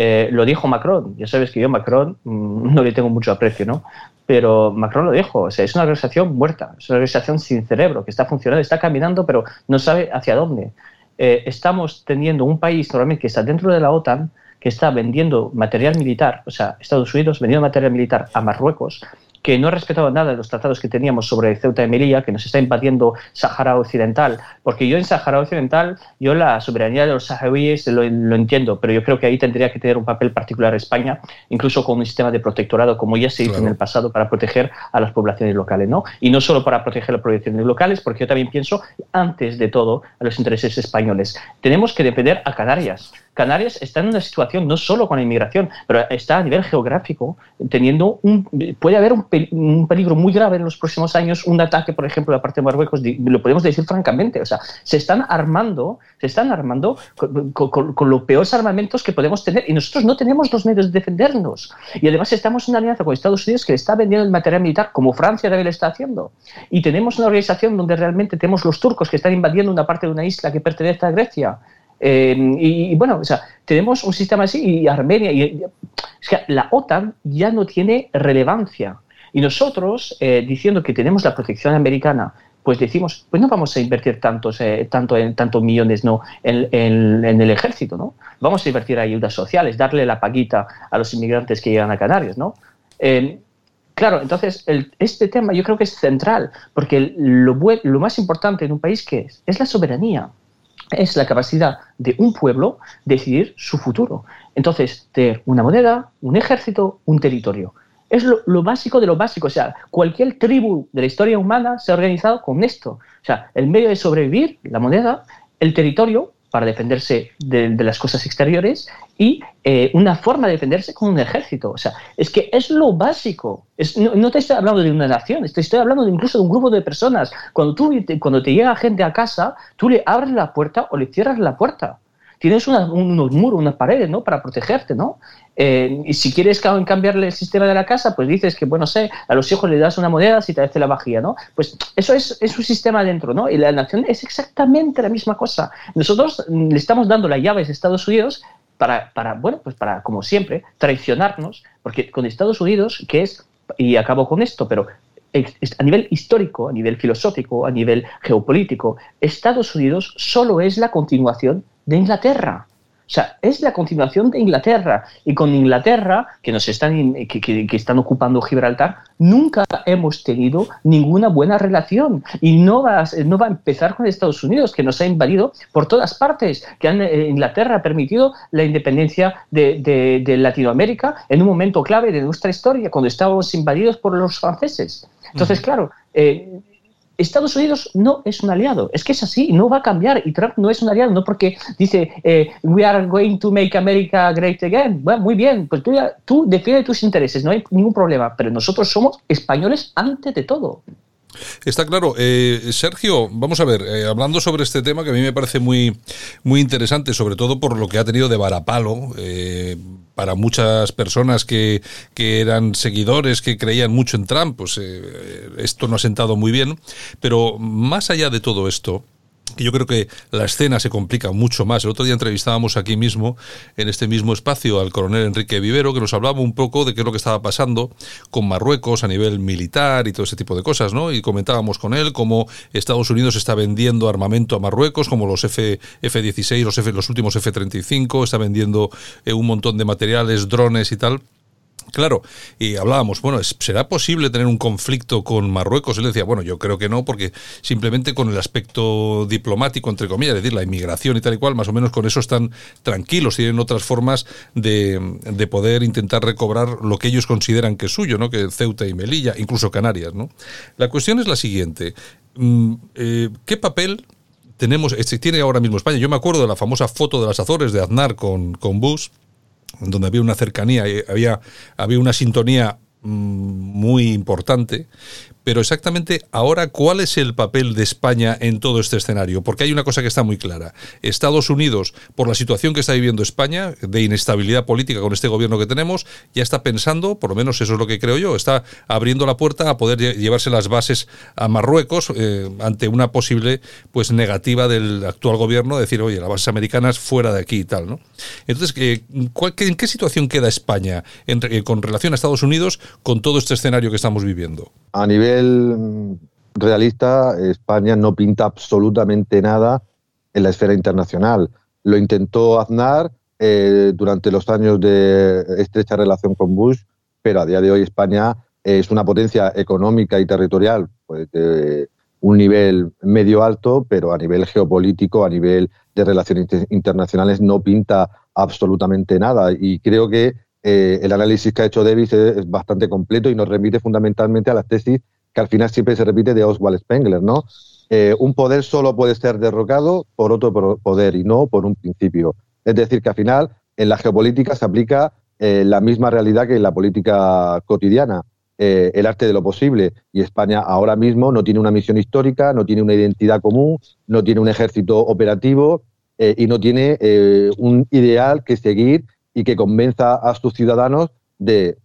Speaker 20: Eh, lo dijo Macron, ya sabes que yo Macron mm, no le tengo mucho aprecio, ¿no? Pero Macron lo dijo, o sea, es una organización muerta, es una organización sin cerebro, que está funcionando, está caminando, pero no sabe hacia dónde. Eh, estamos teniendo un país normalmente que está dentro de la OTAN, que está vendiendo material militar, o sea, Estados Unidos vendiendo material militar a Marruecos, que no ha respetado nada de los tratados que teníamos sobre Ceuta y Melilla, que nos está invadiendo Sahara Occidental, porque yo en Sahara Occidental, yo la soberanía de los saharauis lo, entiendo, pero yo creo que ahí tendría que tener un papel particular España, incluso con un sistema de protectorado, como ya se hizo en el pasado, para proteger a las poblaciones locales, ¿no? Y no solo para proteger las poblaciones locales, porque yo también pienso, antes de todo, a los intereses españoles. Tenemos que depender a Canarias. Canarias está en una situación no solo con la inmigración, pero está a nivel geográfico, teniendo un, puede haber un, peligro muy grave en los próximos años, un ataque, por ejemplo, de la parte de Marruecos, lo podemos decir francamente, o sea, se están armando, se están armando con, los peores armamentos que podemos tener y nosotros no tenemos los medios de defendernos. Y además estamos en una alianza con Estados Unidos que le está vendiendo el material militar como Francia también lo está haciendo. Y tenemos una organización donde realmente tenemos los turcos que están invadiendo una parte de una isla que pertenece a Grecia eh, y, bueno, o sea, tenemos un sistema así y Armenia, y, es que la OTAN ya no tiene relevancia. Y nosotros, eh, diciendo que tenemos la protección americana, pues decimos, pues no vamos a invertir tantos, eh, tanto en tantos millones no, en, el ejército, ¿no? Vamos a invertir ayudas sociales, darle la paguita a los inmigrantes que llegan a Canarias, ¿no? claro, entonces este tema yo creo que es central, porque lo, lo más importante en un país que es, es la soberanía es la capacidad de un pueblo decidir su futuro. Entonces, tener una moneda, un ejército, un territorio. Es lo, básico de lo básico. O sea, cualquier tribu de la historia humana se ha organizado con esto. O sea, el medio de sobrevivir, la moneda, el territorio para defenderse de, las cosas exteriores y eh, una forma de defenderse con un ejército. O sea, es que es lo básico. no, te estoy hablando de una nación, te estoy hablando de incluso de un grupo de personas. Cuando, tú, cuando te llega gente a casa, tú le abres la puerta o le cierras la puerta tienes unos muros, unas paredes, ¿no? Para protegerte, ¿no? Eh, y si quieres cambiarle el sistema de la casa, pues dices que, bueno, sé, a los hijos le das una moneda si te hace la vajilla, ¿no? Pues eso es, es un sistema dentro, ¿no? Y la nación es exactamente la misma cosa. Nosotros le estamos dando las llaves a Estados Unidos para, para, bueno, pues para, como siempre, traicionarnos, porque con Estados Unidos, que es, y acabo con esto, pero a nivel histórico, a nivel filosófico, a nivel geopolítico, Estados Unidos solo es la continuación de Inglaterra. O sea, es la continuación de Inglaterra. Y con Inglaterra, que nos están, que, están ocupando Gibraltar, nunca hemos tenido ninguna buena relación. Y no va, no va a empezar con Estados Unidos, que nos ha invadido por todas partes, que eh, Inglaterra ha permitido la independencia de, Latinoamérica en un momento clave de nuestra historia, cuando estábamos invadidos por los franceses. Entonces, claro, eh, Estados Unidos no es un aliado, es que es así, no va a cambiar y Trump no es un aliado, no porque dice eh, we are going to make America great again. Bueno, muy bien, pues tú, tú defiendes tus intereses, no hay ningún problema, pero nosotros somos españoles antes de todo.
Speaker 5: Está claro. Eh, Sergio, vamos a ver, eh, hablando sobre este tema que a mí me parece muy, muy interesante, sobre todo por lo que ha tenido de varapalo eh, para muchas personas que, que, eran seguidores, que creían mucho en Trump, pues esto no ha sentado muy bien. Pero más allá de todo esto, que yo creo que la escena se complica mucho más. El otro día entrevistábamos aquí mismo, en este mismo espacio, al coronel Enrique Vivero, que nos hablaba un poco de qué es lo que estaba pasando con Marruecos a nivel militar y todo ese tipo de cosas, ¿no? Y comentábamos con él cómo Estados Unidos está vendiendo armamento a Marruecos, como los F, F-16, los, F, los últimos F-35, está vendiendo eh, un montón de materiales, drones y tal. Claro, y hablábamos, bueno, ¿será posible tener un conflicto con Marruecos? Él decía, bueno, yo creo que no, porque simplemente con el aspecto diplomático, entre comillas, es decir, la inmigración y tal y cual, más o menos con eso están tranquilos, tienen otras formas de, poder intentar recobrar lo que ellos consideran que es suyo, ¿no? Que Ceuta y Melilla, incluso Canarias, ¿no? La cuestión es la siguiente, mm, eh, ¿qué papel tenemos, tiene ahora mismo España? Yo me acuerdo de la famosa foto de las Azores de Aznar con, con Bush, donde había una cercanía, había, había una sintonía mm, muy importante, pero exactamente ahora, ¿cuál es el papel de España en todo este escenario? Porque hay una cosa que está muy clara. Estados Unidos, por la situación que está viviendo España, de inestabilidad política con este gobierno que tenemos, ya está pensando, por lo menos eso es lo que creo yo, está abriendo la puerta a poder llevarse las bases a Marruecos eh, ante una posible pues negativa del actual gobierno, de decir, oye, las bases americanas fuera de aquí y tal, ¿no? Entonces, eh, ¿en qué situación queda España eh, con relación a Estados Unidos con todo este escenario que estamos viviendo?
Speaker 19: A nivel realista, España no pinta absolutamente nada en la esfera internacional. Lo intentó Aznar eh, durante los años de estrecha relación con Bush, pero a día de hoy España es una potencia económica y territorial pues, de un nivel medio alto, pero a nivel geopolítico, a nivel de relaciones internacionales, no pinta absolutamente nada. Y creo que eh, el análisis que ha hecho Davis es, bastante completo y nos remite fundamentalmente a las tesis que al final siempre se repite de Oswald Spengler, ¿no? Eh, un poder solo puede ser derrocado por otro poder y no por un principio. Es decir, que al final en la geopolítica se aplica eh, la misma realidad que en la política cotidiana, el arte de lo posible. Y España ahora mismo no tiene una misión histórica, no tiene una identidad común, no tiene un ejército operativo y no tiene un ideal que seguir y que convenza a sus ciudadanos de,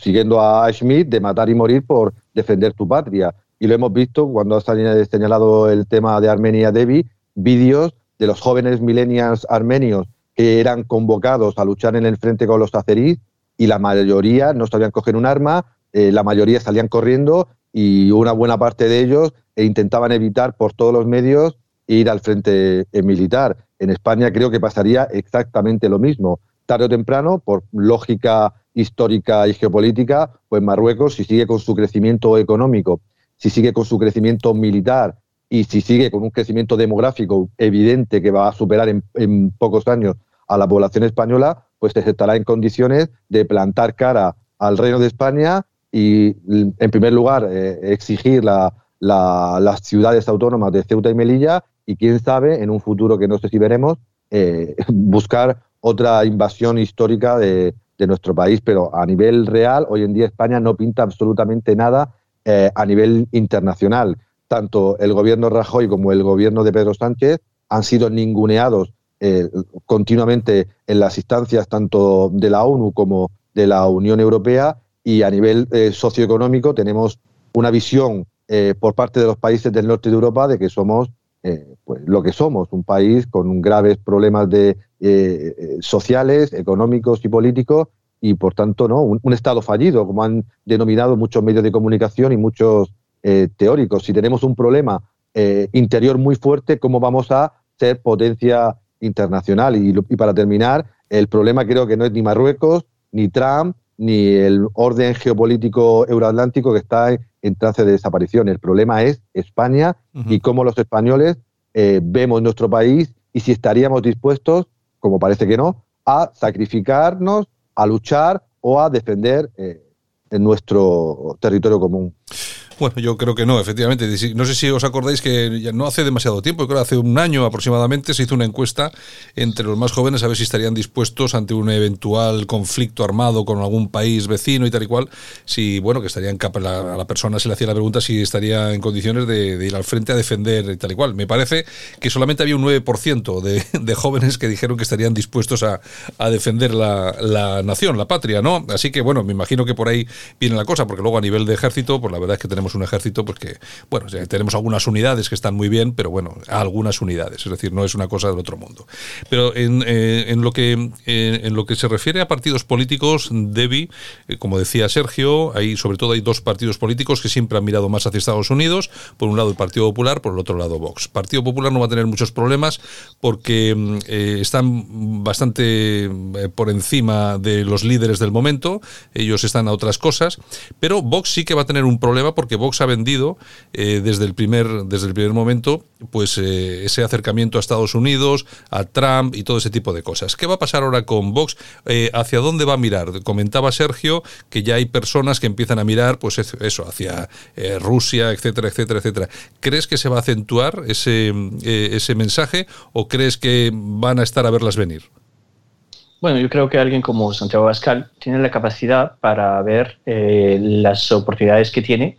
Speaker 19: siguiendo a Schmidt, de matar y morir por defender tu patria. Y lo hemos visto cuando ha señalado el tema de Armenia Devi, vídeos de los jóvenes millennials armenios que eran convocados a luchar en el frente con los azeríes y la mayoría no sabían coger un arma, eh, la mayoría salían corriendo y una buena parte de ellos intentaban evitar por todos los medios ir al frente eh, militar. En España creo que pasaría exactamente lo mismo tarde o temprano, por lógica histórica y geopolítica, pues Marruecos, si sigue con su crecimiento económico, si sigue con su crecimiento militar y si sigue con un crecimiento demográfico evidente que va a superar en, pocos años a la población española, pues estará en condiciones de plantar cara al Reino de España y, en primer lugar, eh, exigir las ciudades autónomas de Ceuta y Melilla y, quién sabe, en un futuro que no sé si veremos, eh, buscar otra invasión histórica de, nuestro país, pero a nivel real, hoy en día España no pinta absolutamente nada eh, a nivel internacional. Tanto el gobierno Rajoy como el gobierno de Pedro Sánchez han sido ninguneados eh, continuamente en las instancias tanto de la ONU como de la Unión Europea y a nivel eh, socioeconómico tenemos una visión por parte de los países del norte de Europa de que somos pues, lo que somos, un país con graves problemas de eh, eh, sociales, económicos y políticos y, por tanto, ¿no? Un, Estado fallido, como han denominado muchos medios de comunicación y muchos eh, teóricos. Si tenemos un problema interior muy fuerte, ¿cómo vamos a ser potencia internacional? Y, para terminar, el problema creo que no es ni Marruecos, ni Trump, ni el orden geopolítico euroatlántico que está en, trance de desaparición. El problema es España y cómo los españoles vemos nuestro país y si estaríamos dispuestos como parece que no, a sacrificarnos, a luchar o a defender eh, en nuestro territorio común.
Speaker 5: Bueno, yo creo que no, efectivamente. No sé si os acordáis que ya no hace demasiado tiempo, creo que hace un año aproximadamente, se hizo una encuesta entre los más jóvenes a ver si estarían dispuestos ante un eventual conflicto armado con algún país vecino y tal y cual, si, bueno, que estarían a la persona se le hacía la pregunta si estaría en condiciones de, ir al frente a defender y tal y cual. Me parece que solamente había un 9% de, de jóvenes que dijeron que estarían dispuestos a, defender la, la nación, la patria, ¿no? Así que, bueno, me imagino que por ahí viene la cosa, porque luego a nivel de ejército, pues la verdad es que tenemos un ejército, pues que, bueno, tenemos algunas unidades que están muy bien, pero bueno, algunas unidades, es decir, no es una cosa del otro mundo. Pero en, eh, lo, que, eh, en lo que se refiere a partidos políticos, Debbie, eh, como decía Sergio, hay, sobre todo hay dos partidos políticos que siempre han mirado más hacia Estados Unidos, por un lado el Partido Popular, por el otro lado Vox. Partido Popular no va a tener muchos problemas porque mm, están bastante por encima de los líderes del momento, ellos están a otras cosas, pero Vox sí que va a tener un problema porque Vox ha vendido desde, el primer, desde el primer momento pues ese acercamiento a Estados Unidos, a Trump y todo ese tipo de cosas. ¿Qué va a pasar ahora con Vox? Eh, ¿Hacia dónde va a mirar? Comentaba Sergio que ya hay personas que empiezan a mirar, pues eso, hacia eh, Rusia, etcétera, etcétera, etcétera. ¿Crees que se va a acentuar ese, eh, ese mensaje o crees que van a estar a verlas venir?
Speaker 20: Bueno, yo creo que alguien como Santiago Pascal tiene la capacidad para ver las oportunidades que tiene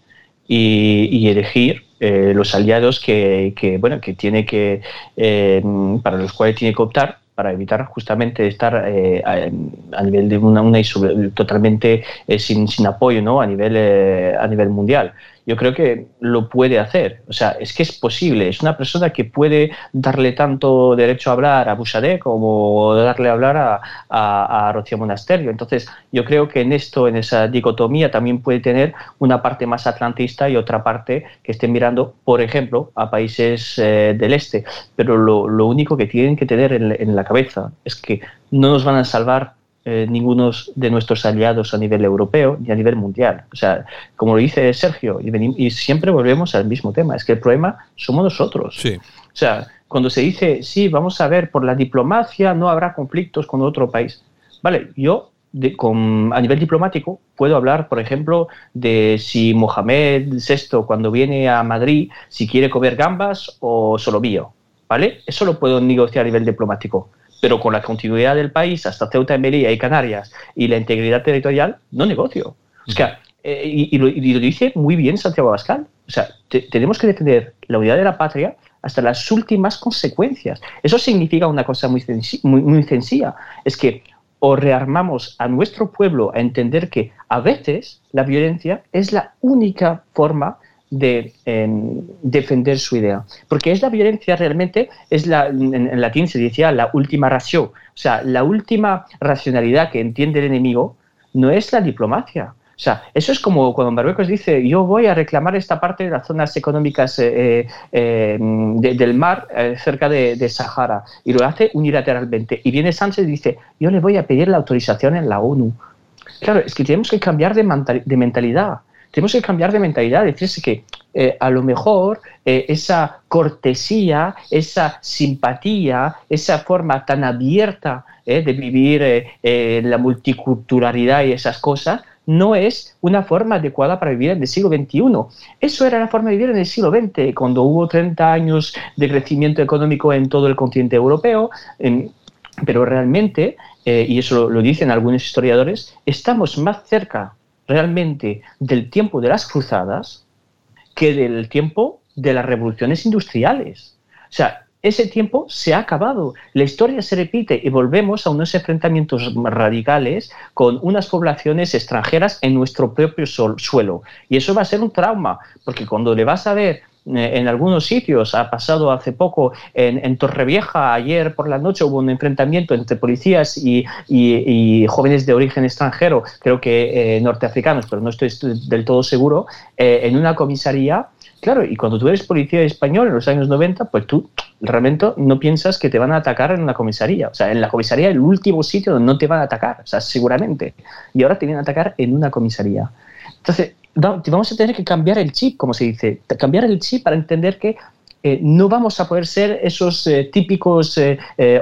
Speaker 20: y elegir eh, los aliados que, bueno, que tiene que, eh, para los cuales tiene que optar para evitar justamente estar eh, a, nivel de una, una totalmente sin, sin, apoyo ¿no? a, nivel, a nivel mundial yo creo que lo puede hacer. O sea, es que es posible. Es una persona que puede darle tanto derecho a hablar a Bouchardet como darle a hablar a, a, Rocío Monasterio. Entonces, yo creo que en esto, en esa dicotomía, también puede tener una parte más atlantista y otra parte que esté mirando, por ejemplo, a países eh, del este. Pero lo, lo, único que tienen que tener en, en la cabeza es que no nos van a salvar eh, ninguno de nuestros aliados a nivel europeo ni a nivel mundial. O sea, como lo dice Sergio, y, siempre volvemos al mismo tema, es que el problema somos nosotros.
Speaker 5: Sí.
Speaker 20: O sea, cuando se dice, sí, vamos a ver, por la diplomacia no habrá conflictos con otro país. Vale, yo con, a nivel diplomático puedo hablar, por ejemplo, de si Mohamed VI cuando viene a Madrid, si quiere comer gambas o solo mío. ¿Vale? Eso lo puedo negociar a nivel diplomático pero con la continuidad del país hasta Ceuta y Melilla y Canarias y la integridad territorial, no negocio. O sea, eh, y, lo, dice muy bien Santiago Abascal. O sea, tenemos que defender la unidad de la patria hasta las últimas consecuencias. Eso significa una cosa muy, muy, muy sencilla, es que o rearmamos a nuestro pueblo a entender que a veces la violencia es la única forma de defender su idea. Porque es la violencia realmente, es la, en, latín se decía la última ración, o sea, la última racionalidad que entiende el enemigo no es la diplomacia. O sea, eso es como cuando Marruecos dice, yo voy a reclamar esta parte de las zonas económicas eh, eh, em, del mar eh, cerca de, de, Sahara, y lo hace unilateralmente. Y viene Sánchez y dice, yo le voy a pedir la autorización en la ONU. Claro, es que tenemos que cambiar de mentalidad tenemos que cambiar de mentalidad, decirse que eh, a lo mejor eh, esa cortesía, esa simpatía, esa forma tan abierta eh, de vivir la multiculturalidad y esas cosas, no es una forma adecuada para vivir en el siglo XXI. Eso era la forma de vivir en el siglo XX, cuando hubo 30 años de crecimiento económico en todo el continente europeo. pero realmente, y eso lo dicen algunos historiadores, estamos más cerca realmente del tiempo de las cruzadas que del tiempo de las revoluciones industriales. O sea, ese tiempo se ha acabado. La historia se repite y volvemos a unos enfrentamientos radicales con unas poblaciones extranjeras en nuestro propio suelo. Y eso va a ser un trauma, porque cuando le vas a ver en algunos sitios. Ha pasado hace poco en, Torrevieja, ayer por la noche hubo un enfrentamiento entre policías y, jóvenes de origen extranjero, creo que eh, norteafricanos, pero no estoy del todo seguro, eh, en una comisaría. Claro, y cuando tú eres policía español en los años 90, pues tú realmente no piensas que te van a atacar en una comisaría. O sea, en la comisaría el último sitio donde no te van a atacar, o sea, seguramente. Y ahora te vienen a atacar en una comisaría. Entonces, vamos a tener que cambiar el chip, como se dice, cambiar el chip para entender que eh, no vamos a poder ser esos eh, típicos eh,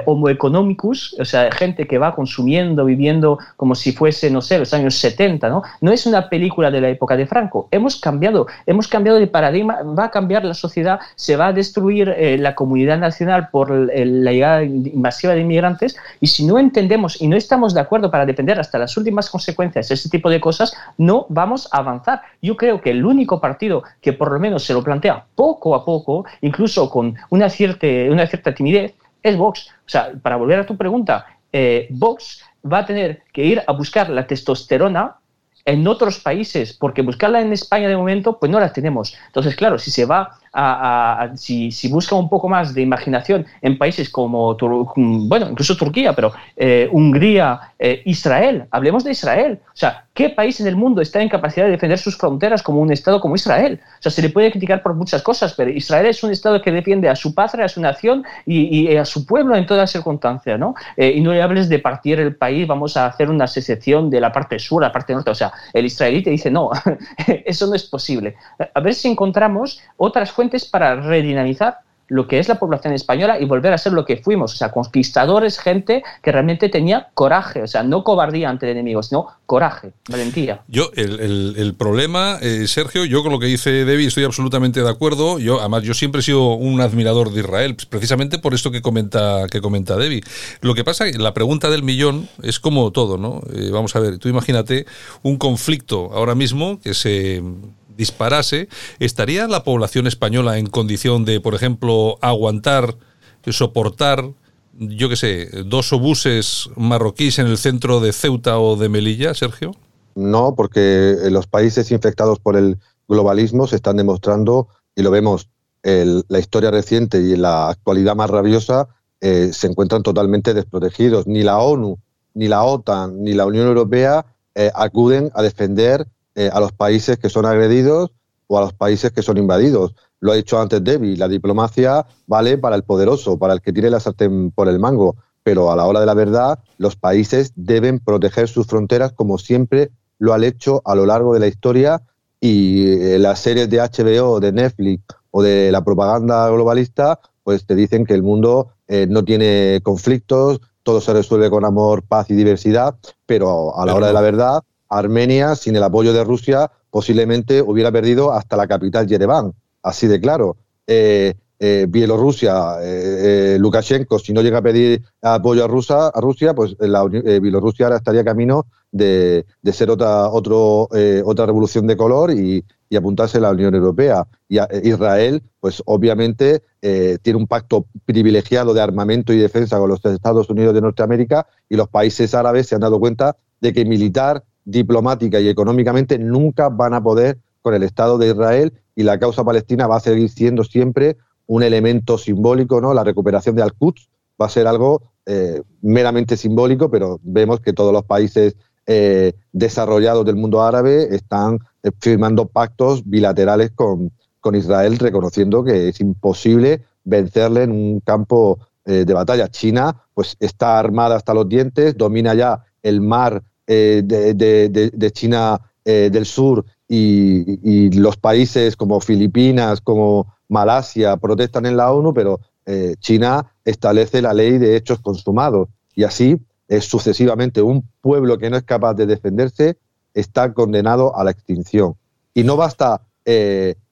Speaker 20: homo economicus, o sea, gente que va consumiendo, viviendo como si fuese, no sé, los años 70, ¿no? No es una película de la época de Franco. Hemos cambiado, hemos cambiado de paradigma, va a cambiar la sociedad, se va a destruir la comunidad nacional por la llegada masiva de inmigrantes y si no entendemos y no estamos de acuerdo para defender hasta las últimas consecuencias ese tipo de cosas, no vamos a avanzar. Yo creo que el único partido que por lo menos se lo plantea poco a poco, incluso con una cierta, una cierta timidez, es Vox. O sea, para volver a tu pregunta, eh, Vox va a tener que ir a buscar la testosterona en otros países, porque buscarla en España de momento, pues no la tenemos. Entonces, claro, si se va a, si, si, busca un poco más de imaginación en países como, bueno, incluso Turquía, pero eh, Hungría, eh, Israel, hablemos de Israel. O sea, ¿qué país en el mundo está en capacidad de defender sus fronteras como un Estado como Israel? O sea, se le puede criticar por muchas cosas, pero Israel es un Estado que defiende a su patria, a su nación y, a su pueblo en todas circunstancias, ¿no? Eh, y no le hables de partir el país, vamos a hacer una secesión de la parte sur, la parte norte. O sea, el israelí te dice, no, eso no es posible. A ver si encontramos otras fuentes para redinamizar lo que es la población española y volver a ser lo que fuimos, o sea, conquistadores, gente que realmente tenía coraje, o sea, no cobardía ante el enemigo, sino coraje, valentía.
Speaker 5: Yo, el, problema, eh, Sergio, yo con lo que dice Debbie estoy absolutamente de acuerdo, yo además yo siempre he sido un admirador de Israel, precisamente por esto que comenta, que comenta Debbie. Lo que pasa, la pregunta del millón es como todo, ¿no? Eh, vamos a ver, tú imagínate un conflicto ahora mismo que se disparase, ¿estaría la población española en condición de, por ejemplo, aguantar, soportar, yo qué sé, dos obuses marroquíes en el centro de Ceuta o de Melilla, Sergio?
Speaker 19: No, porque los países infectados por el globalismo se están demostrando, y lo vemos en la historia reciente y en la actualidad más rabiosa, eh, se encuentran totalmente desprotegidos. Ni la ONU, ni la OTAN, ni la Unión Europea eh, acuden a defender eh, a los países que son agredidos o a los países que son invadidos. Lo ha dicho antes Debbie, la diplomacia vale para el poderoso, para el que tiene la sartén por el mango, pero a la hora de la verdad los países deben proteger sus fronteras como siempre lo han hecho a lo largo de la historia y eh, las series de HBO, de Netflix o de la propaganda globalista pues te dicen que el mundo eh, no tiene conflictos, todo se resuelve con amor, paz y diversidad, pero a la hora de la verdad Armenia, sin el apoyo de Rusia, posiblemente hubiera perdido hasta la capital Yerevan. Así de claro. Eh, eh, Bielorrusia, eh, Lukashenko, si no llega a pedir apoyo a, Rusia, a Rusia pues la, Bielorrusia ahora estaría camino de, ser otra, otra revolución de color y, apuntarse a la Unión Europea. Y Israel, pues obviamente tiene un pacto privilegiado de armamento y defensa con los Estados Unidos de Norteamérica y los países árabes se han dado cuenta de que militar diplomática y económicamente nunca van a poder con el Estado de Israel y la causa palestina va a seguir siendo siempre un elemento simbólico, ¿no? La recuperación de Al-Quds va a ser algo eh, meramente simbólico, pero vemos que todos los países eh, desarrollados del mundo árabe están eh, firmando pactos bilaterales con, con, Israel, reconociendo que es imposible vencerle en un campo de batalla. China, pues está armada hasta los dientes, domina ya el mar eh, de, China eh, del Sur y, los países como Filipinas, como Malasia protestan en la ONU, pero eh, China establece la ley de hechos consumados y así sucesivamente un pueblo que no es capaz de defenderse está condenado a la extinción. Y no basta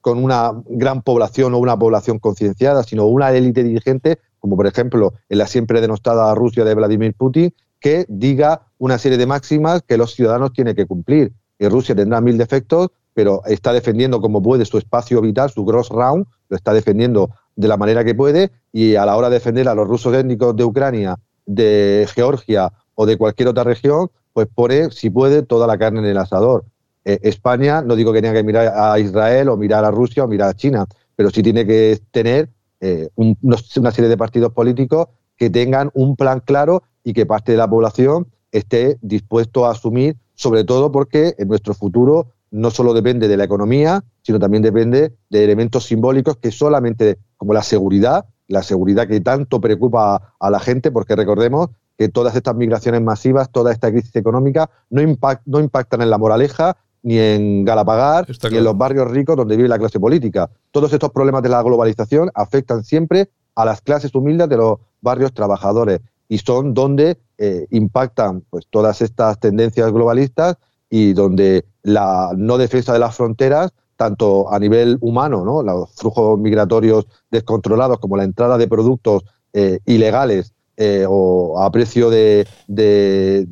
Speaker 19: con una gran población o una población concienciada, sino una élite dirigente, como por ejemplo en la siempre denostada Rusia de Vladimir Putin, que diga una serie de máximas que los ciudadanos tienen que cumplir. Y Rusia tendrá mil defectos, pero está defendiendo como puede su espacio vital, su gross round, lo está defendiendo de la manera que puede y a la hora de defender a los rusos étnicos de Ucrania, de Georgia o de cualquier otra región, pues pone, si puede, toda la carne en el asador. Eh, España, no digo que tenga que mirar a Israel o mirar a Rusia o mirar a China, pero sí tiene que tener eh, una serie de partidos políticos que tengan un plan claro y que parte de la población esté dispuesto a asumir, sobre todo porque en nuestro futuro no solo depende de la economía, sino también depende de elementos simbólicos que solamente, como la seguridad, la seguridad que tanto preocupa a la gente, porque recordemos que todas estas migraciones masivas, toda esta crisis económica, no, no impactan en la moraleja, ni en Galapagar, ni en los barrios ricos donde vive la clase política. Todos estos problemas de la globalización afectan siempre a las clases humildes de los barrios trabajadores y son donde eh, impactan pues, todas estas tendencias globalistas y donde la no defensa de las fronteras, tanto a nivel humano, ¿no? los flujos migratorios descontrolados como la entrada de productos eh, ilegales eh, o a precio de, de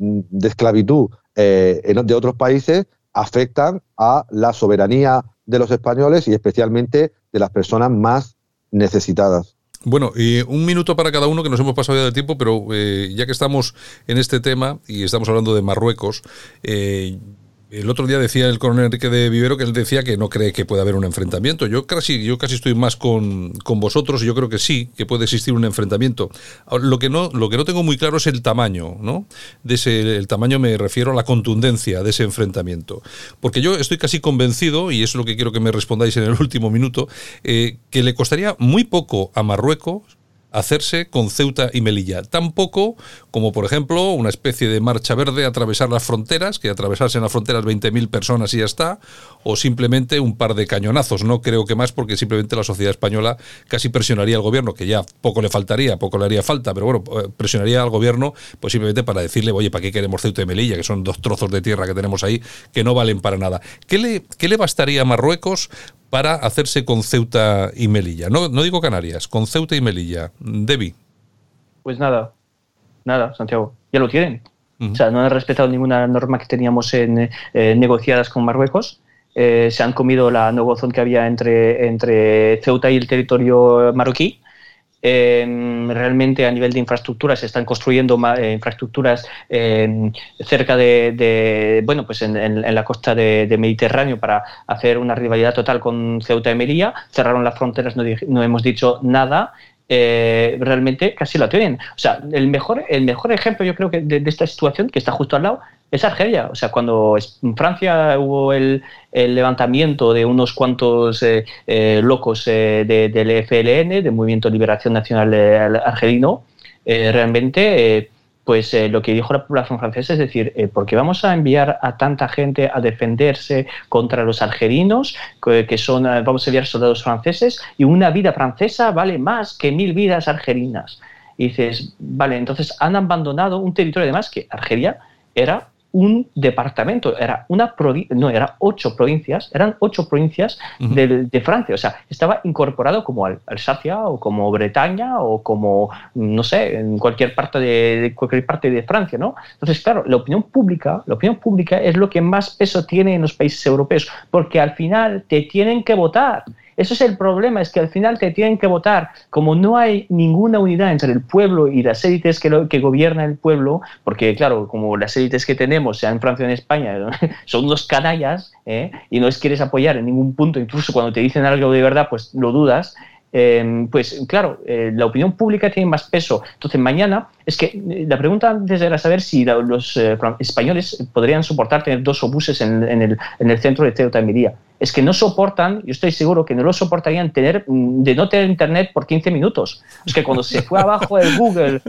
Speaker 19: esclavitud de otros países, afectan a la soberanía de los españoles y especialmente de las personas más necesitadas.
Speaker 5: Bueno, y un minuto para cada uno, que nos hemos pasado ya de tiempo, pero eh, ya que estamos en este tema y estamos hablando de Marruecos, eh, El otro día decía el coronel Enrique de Vivero que él decía que no cree que pueda haber un enfrentamiento. Yo casi, yo casi estoy más con, con vosotros y yo creo que sí, que puede existir un enfrentamiento. Lo que no, lo que no tengo muy claro es el tamaño, ¿no? De ese, el tamaño me refiero a la contundencia de ese enfrentamiento. Porque yo estoy casi convencido, y es lo que quiero que me respondáis en el último minuto, eh, que le costaría muy poco a Marruecos hacerse con Ceuta y Melilla. Tampoco como, por ejemplo, una especie de marcha verde, atravesar las fronteras, que atravesasen las fronteras 20.000 personas y ya está, o simplemente un par de cañonazos. No creo que más, porque simplemente la sociedad española casi presionaría al gobierno, que ya poco le faltaría, poco le haría falta, pero bueno, eh, presionaría al gobierno pues simplemente para decirle, oye, ¿para qué queremos Ceuta y Melilla? Que son dos trozos de tierra que tenemos ahí que no valen para nada. ¿Qué le, qué le bastaría a Marruecos para hacerse con Ceuta y Melilla. No, no digo Canarias, con Ceuta y Melilla. Debbie.
Speaker 20: Pues nada, nada, Santiago. Ya lo tienen. O sea, no han respetado ninguna norma que teníamos en, eh, negociadas con Marruecos. Eh, se han comido la negociación que había entre, entre Ceuta y el territorio marroquí Realmente a nivel de infraestructuras se están construyendo eh, infraestructuras cerca de, bueno, pues en, la costa de, Mediterráneo para hacer una rivalidad total con Ceuta y Melilla. Cerraron las fronteras, no, no hemos dicho nada. Eh, realmente casi la tienen. O sea, el mejor, el mejor ejemplo yo creo que de, esta situación que está justo al lado es Argelia. O sea, cuando en Francia hubo el, levantamiento de unos cuantos eh, eh, locos del FLN, del Movimiento de Liberación Nacional Argelino, realmente pues eh, lo que dijo la población francesa es decir, eh, ¿por qué vamos a enviar a tanta gente a defenderse contra los algerinos, que, son, eh, vamos a enviar soldados franceses, y una vida francesa vale más que mil vidas argelinas? Y dices, vale, entonces han abandonado un territorio además que Argelia era un departamento, era una no, era ocho provincias, eran ocho provincias de, Francia, o sea, estaba incorporado como al, Alsacia o como Bretaña o como, no sé, en cualquier parte de, cualquier parte de Francia, ¿no? Entonces, claro, la opinión pública, la opinión pública es lo que más peso tiene en los países europeos, porque al final te tienen que votar eso es el problema, es que al final te tienen que votar. Como no hay ninguna unidad entre el pueblo y las élites que, gobiernan el pueblo, porque claro, como las élites que tenemos, sea en Francia o en España, son unos canallas ¿eh? y no les quieres apoyar en ningún punto, incluso cuando te dicen algo de verdad, pues lo dudas. Em, pues claro, eh, la opinión pública tiene más peso. Entonces, mañana, es que eh, la pregunta antes era saber si los españoles podrían soportar tener dos obuses en, el, en, el, centro de Ceuta y Melilla es que no soportan, yo estoy seguro que no lo soportarían tener mm, de no tener internet por 15 minutos. Es que cuando se fue abajo el Google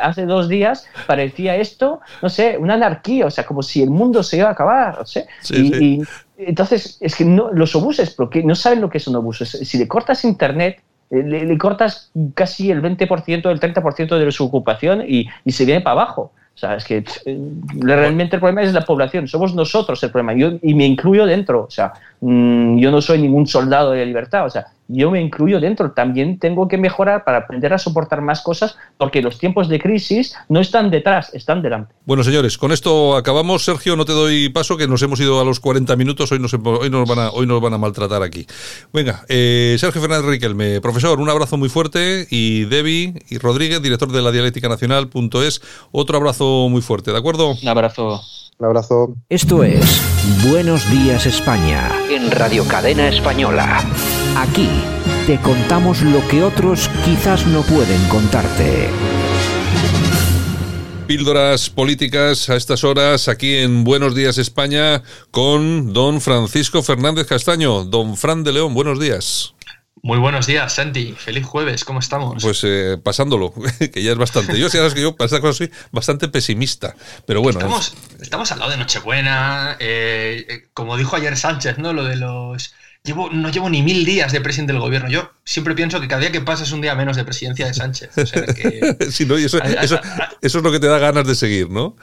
Speaker 20: hace dos días, parecía esto, no sé, una anarquía, o sea, como si el mundo se iba a acabar. No sé. y, entonces, es que no, los obuses, porque no saben lo que es un obús. Si le cortas internet, eh, le, cortas casi el 20%, el 30% de su ocupación y, y se viene para abajo. O sea, es que eh, realmente el problema es la población, somos nosotros el problema, yo, y me incluyo dentro. O sea, mm, yo no soy ningún soldado de libertad, o sea, yo me incluyo dentro. También tengo que mejorar para aprender a soportar más cosas, porque los tiempos de crisis no están detrás, están delante.
Speaker 5: Bueno, señores, con esto acabamos. Sergio, no te doy paso, que nos hemos ido a los 40 minutos. Hoy nos, hoy nos, van, a, hoy nos van a maltratar aquí. Venga, eh, Sergio Fernández Riquelme, profesor, un abrazo muy fuerte. Y Debbie y Rodríguez, director de la dialéctica nacional.es, otro abrazo muy fuerte, ¿de acuerdo?
Speaker 20: Un abrazo.
Speaker 19: Un abrazo.
Speaker 11: Esto es Buenos Días España.
Speaker 4: En Radio Cadena Española.
Speaker 11: Aquí te contamos lo que otros quizás no pueden contarte.
Speaker 5: Píldoras políticas a estas horas aquí en Buenos Días España con don Francisco Fernández Castaño. Don Fran de León, buenos días.
Speaker 21: Muy buenos días, Santi. Feliz jueves, ¿cómo estamos?
Speaker 5: Pues eh, pasándolo, que ya es bastante. Yo, sabes que yo para estas cosas soy bastante pesimista, pero bueno.
Speaker 21: Estamos, estamos al lado de Nochebuena, eh, eh, como dijo ayer Sánchez, ¿no? Lo de los... Llevo, no llevo ni mil días de presidente del gobierno. Yo siempre pienso que cada día que pasa es un día menos de presidencia de Sánchez. O sea, que...
Speaker 5: sí, ¿no? eso, eso, eso es lo que te da ganas de seguir, ¿no?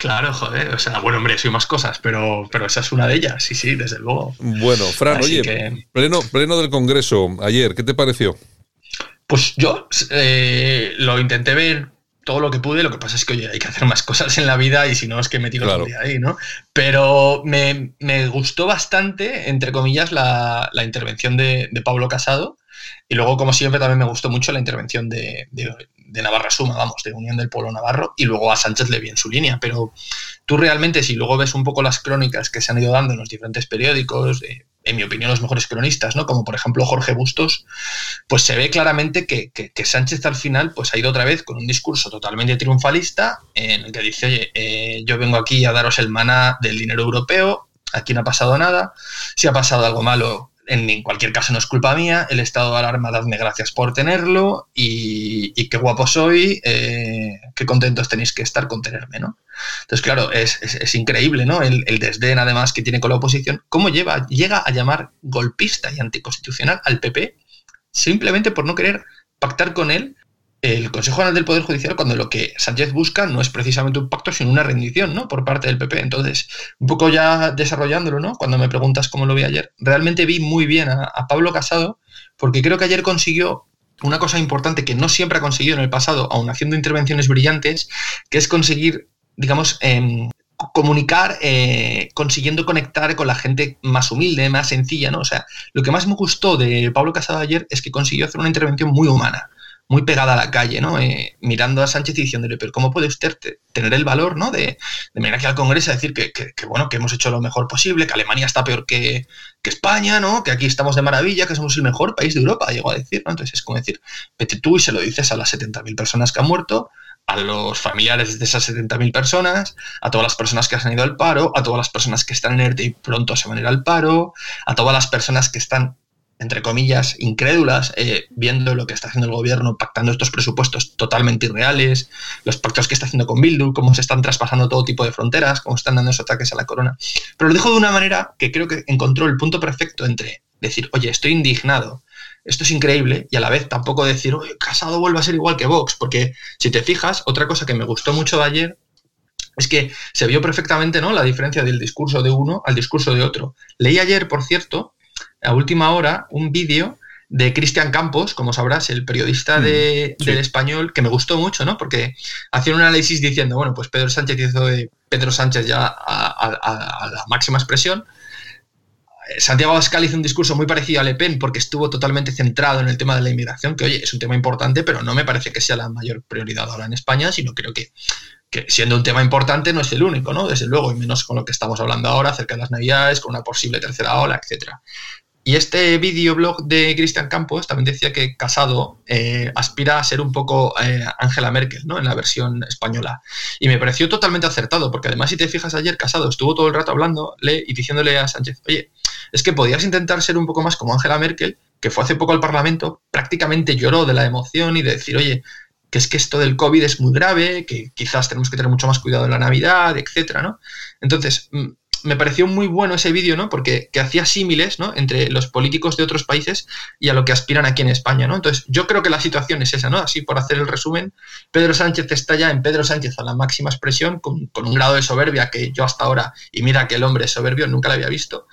Speaker 21: Claro, joder, o sea, bueno, hombre, soy más cosas, pero, pero esa es una de ellas, sí, sí, desde luego.
Speaker 5: Bueno, Fran, oye, pleno, pleno del Congreso ayer, ¿qué te pareció?
Speaker 21: Pues yo eh, lo intenté ver todo lo que pude, lo que pasa es que, oye, hay que hacer más cosas en la vida y si no es que me tiro el día ahí, ¿no? Pero me, gustó bastante, entre comillas, la, intervención de, Pablo Casado, Y luego, como siempre, también me gustó mucho la intervención de, Navarra Suma, vamos, de Unión del Pueblo Navarro, y luego a Sánchez le vi en su línea. Pero tú realmente, si luego ves un poco las crónicas que se han ido dando en los diferentes periódicos, en mi opinión, los mejores cronistas, ¿no? Como por ejemplo Jorge Bustos, pues se ve claramente que, Sánchez al final pues ha ido otra vez con un discurso totalmente triunfalista en el que dice, oye, eh, yo vengo aquí a daros el maná del dinero europeo, aquí no ha pasado nada, si ha pasado algo malo, en cualquier caso no es culpa mía, el estado de alarma, dadme gracias por tenerlo y, qué guapo soy, eh, qué contentos tenéis que estar con tenerme, ¿no? Entonces, claro, es, increíble, ¿no? El, el, desdén, además, que tiene con la oposición, cómo lleva, llega a llamar golpista y anticonstitucional al PP simplemente por no querer pactar con él el Consejo General del Poder Judicial cuando lo que Sánchez busca no es precisamente un pacto, sino una rendición, ¿no? Por parte del PP. Entonces, un poco ya desarrollándolo, ¿no? Cuando me preguntas cómo lo vi ayer, realmente vi muy bien a, Pablo Casado, porque creo que ayer consiguió una cosa importante que no siempre ha conseguido en el pasado, aun haciendo intervenciones brillantes, que es conseguir, digamos, em, comunicar, eh, consiguiendo conectar con la gente más humilde, más sencilla, ¿no? O sea, lo que más me gustó de Pablo Casado ayer es que consiguió hacer una intervención muy humana muy pegada a la calle, ¿no? Eh, mirando a Sánchez y diciéndole, pero ¿cómo puede usted tener el valor, ¿no? De, de venir aquí al Congreso a decir que, bueno, que hemos hecho lo mejor posible, que Alemania está peor que, España, ¿no? Que aquí estamos de maravilla, que somos el mejor país de Europa, llegó a decir, ¿no? Entonces es como decir, vete tú y se lo dices a las 70.000 personas que han muerto, a los familiares de esas 70.000 personas, a todas las personas que han ido al paro, a todas las personas que están en ERTE y pronto se van a ir al paro, a todas las personas que están entre comillas, incrédulas, eh, viendo lo que está haciendo el gobierno, pactando estos presupuestos totalmente irreales, los pactos que está haciendo con Bildu, cómo se están traspasando todo tipo de fronteras, cómo están dando esos ataques a la corona. Pero lo dijo de una manera que creo que encontró el punto perfecto entre decir, oye, estoy indignado, esto es increíble, y a la vez tampoco decir, oye, Casado vuelve a ser igual que Vox, porque si te fijas, otra cosa que me gustó mucho de ayer es que se vio perfectamente ¿no? la diferencia del discurso de uno al discurso de otro. Leí ayer, por cierto, a última hora un vídeo de Cristian Campos, como sabrás, el periodista de, mm, del español, que me gustó mucho, ¿no? Porque hacía un análisis diciendo, bueno, pues Pedro Sánchez hizo de Pedro Sánchez ya a, la máxima expresión. Santiago Abascal hizo un discurso muy parecido a Le Pen porque estuvo totalmente centrado en el tema de la inmigración, que oye, es un tema importante, pero no me parece que sea la mayor prioridad ahora en España, sino creo que, que siendo un tema importante no es el único, ¿no? Desde luego, y menos con lo que estamos hablando ahora, acerca de las navidades, con una posible tercera ola, etcétera. Y este videoblog de Cristian Campos también decía que Casado eh, aspira a ser un poco eh, Angela Merkel, ¿no? En la versión española. Y me pareció totalmente acertado, porque además, si te fijas ayer, Casado estuvo todo el rato hablándole y diciéndole a Sánchez, oye, es que podías intentar ser un poco más como Angela Merkel, que fue hace poco al Parlamento, prácticamente lloró de la emoción y de decir, oye, que es que esto del COVID es muy grave, que quizás tenemos que tener mucho más cuidado en la Navidad, etcétera, ¿no? Entonces, mm, me pareció muy bueno ese vídeo, ¿no? Porque que hacía símiles, ¿no? Entre los políticos de otros países y a lo que aspiran aquí en España, ¿no? Entonces, yo creo que la situación es esa, ¿no? Así por hacer el resumen, Pedro Sánchez está ya en Pedro Sánchez a la máxima expresión, con, un grado de soberbia que yo hasta ahora, y mira que el hombre es soberbio, nunca lo había visto.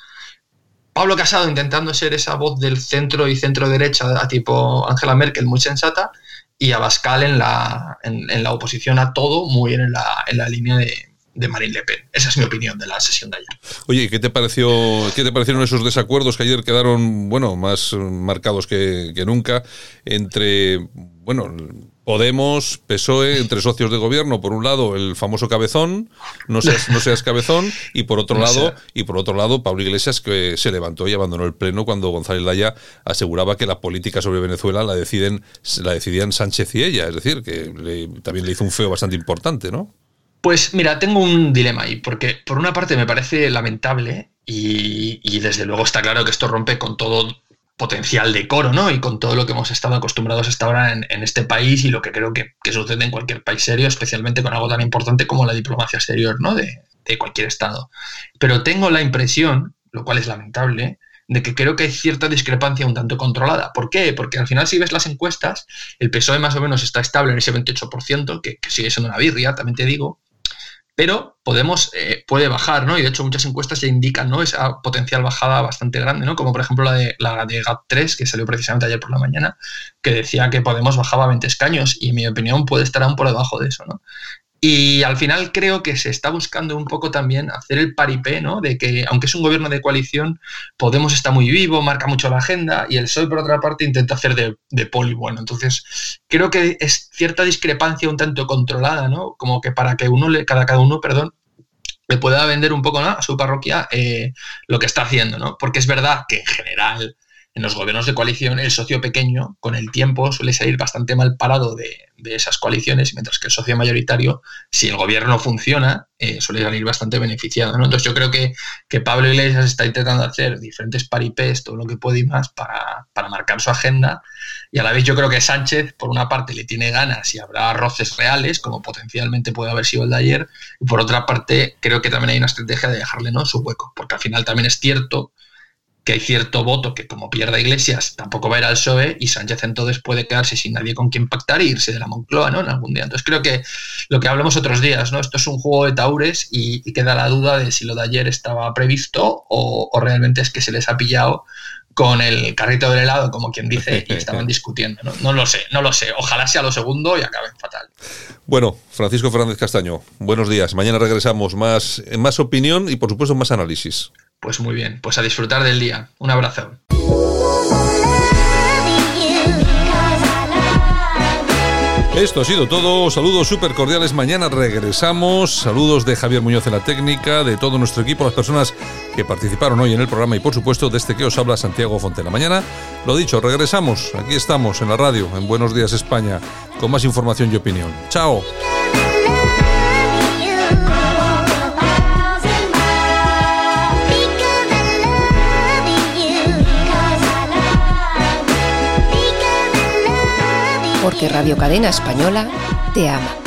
Speaker 21: Pablo Casado intentando ser esa voz del centro y centro derecha a tipo Angela Merkel muy sensata y Abascal en la, en, la oposición a todo muy en la, en la línea de, de Marine Le Pen. Esa es mi opinión de la sesión de ayer.
Speaker 5: Oye, ¿qué te pareció, qué te parecieron esos desacuerdos que ayer quedaron, bueno, más marcados que, nunca entre, bueno, Podemos, PSOE, entre socios de gobierno, por un lado el famoso cabezón, no seas, no seas cabezón, y por otro lado, y por otro lado, Pablo Iglesias que se levantó y abandonó el pleno cuando González Laya aseguraba que la política sobre Venezuela la deciden, la decidían Sánchez y ella, es decir, que también le hizo un feo bastante importante, ¿no?
Speaker 21: Pues mira, tengo un dilema ahí, porque por una parte me parece lamentable y, desde luego está claro que esto rompe con todo potencial de coro, ¿no? Y con todo lo que hemos estado acostumbrados hasta ahora en, este país y lo que creo que, sucede en cualquier país serio, especialmente con algo tan importante como la diplomacia exterior, ¿no? De, de cualquier Estado. Pero tengo la impresión, lo cual es lamentable, de que creo que hay cierta discrepancia un tanto controlada. ¿Por qué? Porque al final si ves las encuestas, el PSOE más o menos está estable en ese 28%, que, que sigue siendo una birria, también te digo, pero Podemos eh, puede bajar, ¿no? Y de hecho muchas encuestas ya indican, ¿no? Esa potencial bajada bastante grande, ¿no? Como por ejemplo la de, la de GAP3, que salió precisamente ayer por la mañana, que decía que Podemos bajaba 20 escaños y en mi opinión puede estar aún por debajo de eso, ¿no? Y al final creo que se está buscando un poco también hacer el paripé, ¿no? De que, aunque es un gobierno de coalición, Podemos está muy vivo, marca mucho la agenda, y el PSOE, por otra parte, intenta hacer de, de poli bueno. Entonces, creo que es cierta discrepancia un tanto controlada, ¿no? Como que para que uno le, cada, cada uno, perdón, le pueda vender un poco a su parroquia eh, lo que está haciendo, ¿no? Porque es verdad que en general en los gobiernos de coalición el socio pequeño con el tiempo suele salir bastante mal parado de, esas coaliciones, mientras que el socio mayoritario, si el gobierno funciona, eh, suele salir bastante beneficiado. Entonces yo creo que, que, Pablo Iglesias está intentando hacer diferentes paripés, todo lo que puede y más, para, para, marcar su agenda. Y a la vez yo creo que Sánchez, por una parte, le tiene ganas y habrá roces reales, como potencialmente puede haber sido el de ayer, y por otra parte, creo que también hay una estrategia de dejarle ¿no? su hueco, porque al final también es cierto que hay cierto voto que como pierda Iglesias tampoco va a ir al PSOE y Sánchez entonces puede quedarse sin nadie con quien pactar e irse de la Moncloa, ¿no? En algún día. Entonces creo que lo que hablamos otros días, ¿no? Esto es un juego de taures y, queda la duda de si lo de ayer estaba previsto o, realmente es que se les ha pillado con el carrito del helado, como quien dice, y estaban discutiendo. ¿no? no lo sé, no lo sé. Ojalá sea lo segundo y acaben fatal.
Speaker 5: Bueno, Francisco Fernández Castaño, buenos días. Mañana regresamos más, más opinión y por supuesto más análisis.
Speaker 21: Pues muy bien, pues a disfrutar del día. Un abrazo.
Speaker 5: Esto ha sido todo. Saludos súper cordiales. Mañana regresamos. Saludos de Javier Muñoz en la técnica, de todo nuestro equipo, las personas que participaron hoy en el programa y por supuesto de este que os habla Santiago Fontela. Mañana, lo dicho, regresamos. Aquí estamos en la radio, en Buenos Días España, con más información y opinión. Chao.
Speaker 9: Porque Radio Cadena Española te ama.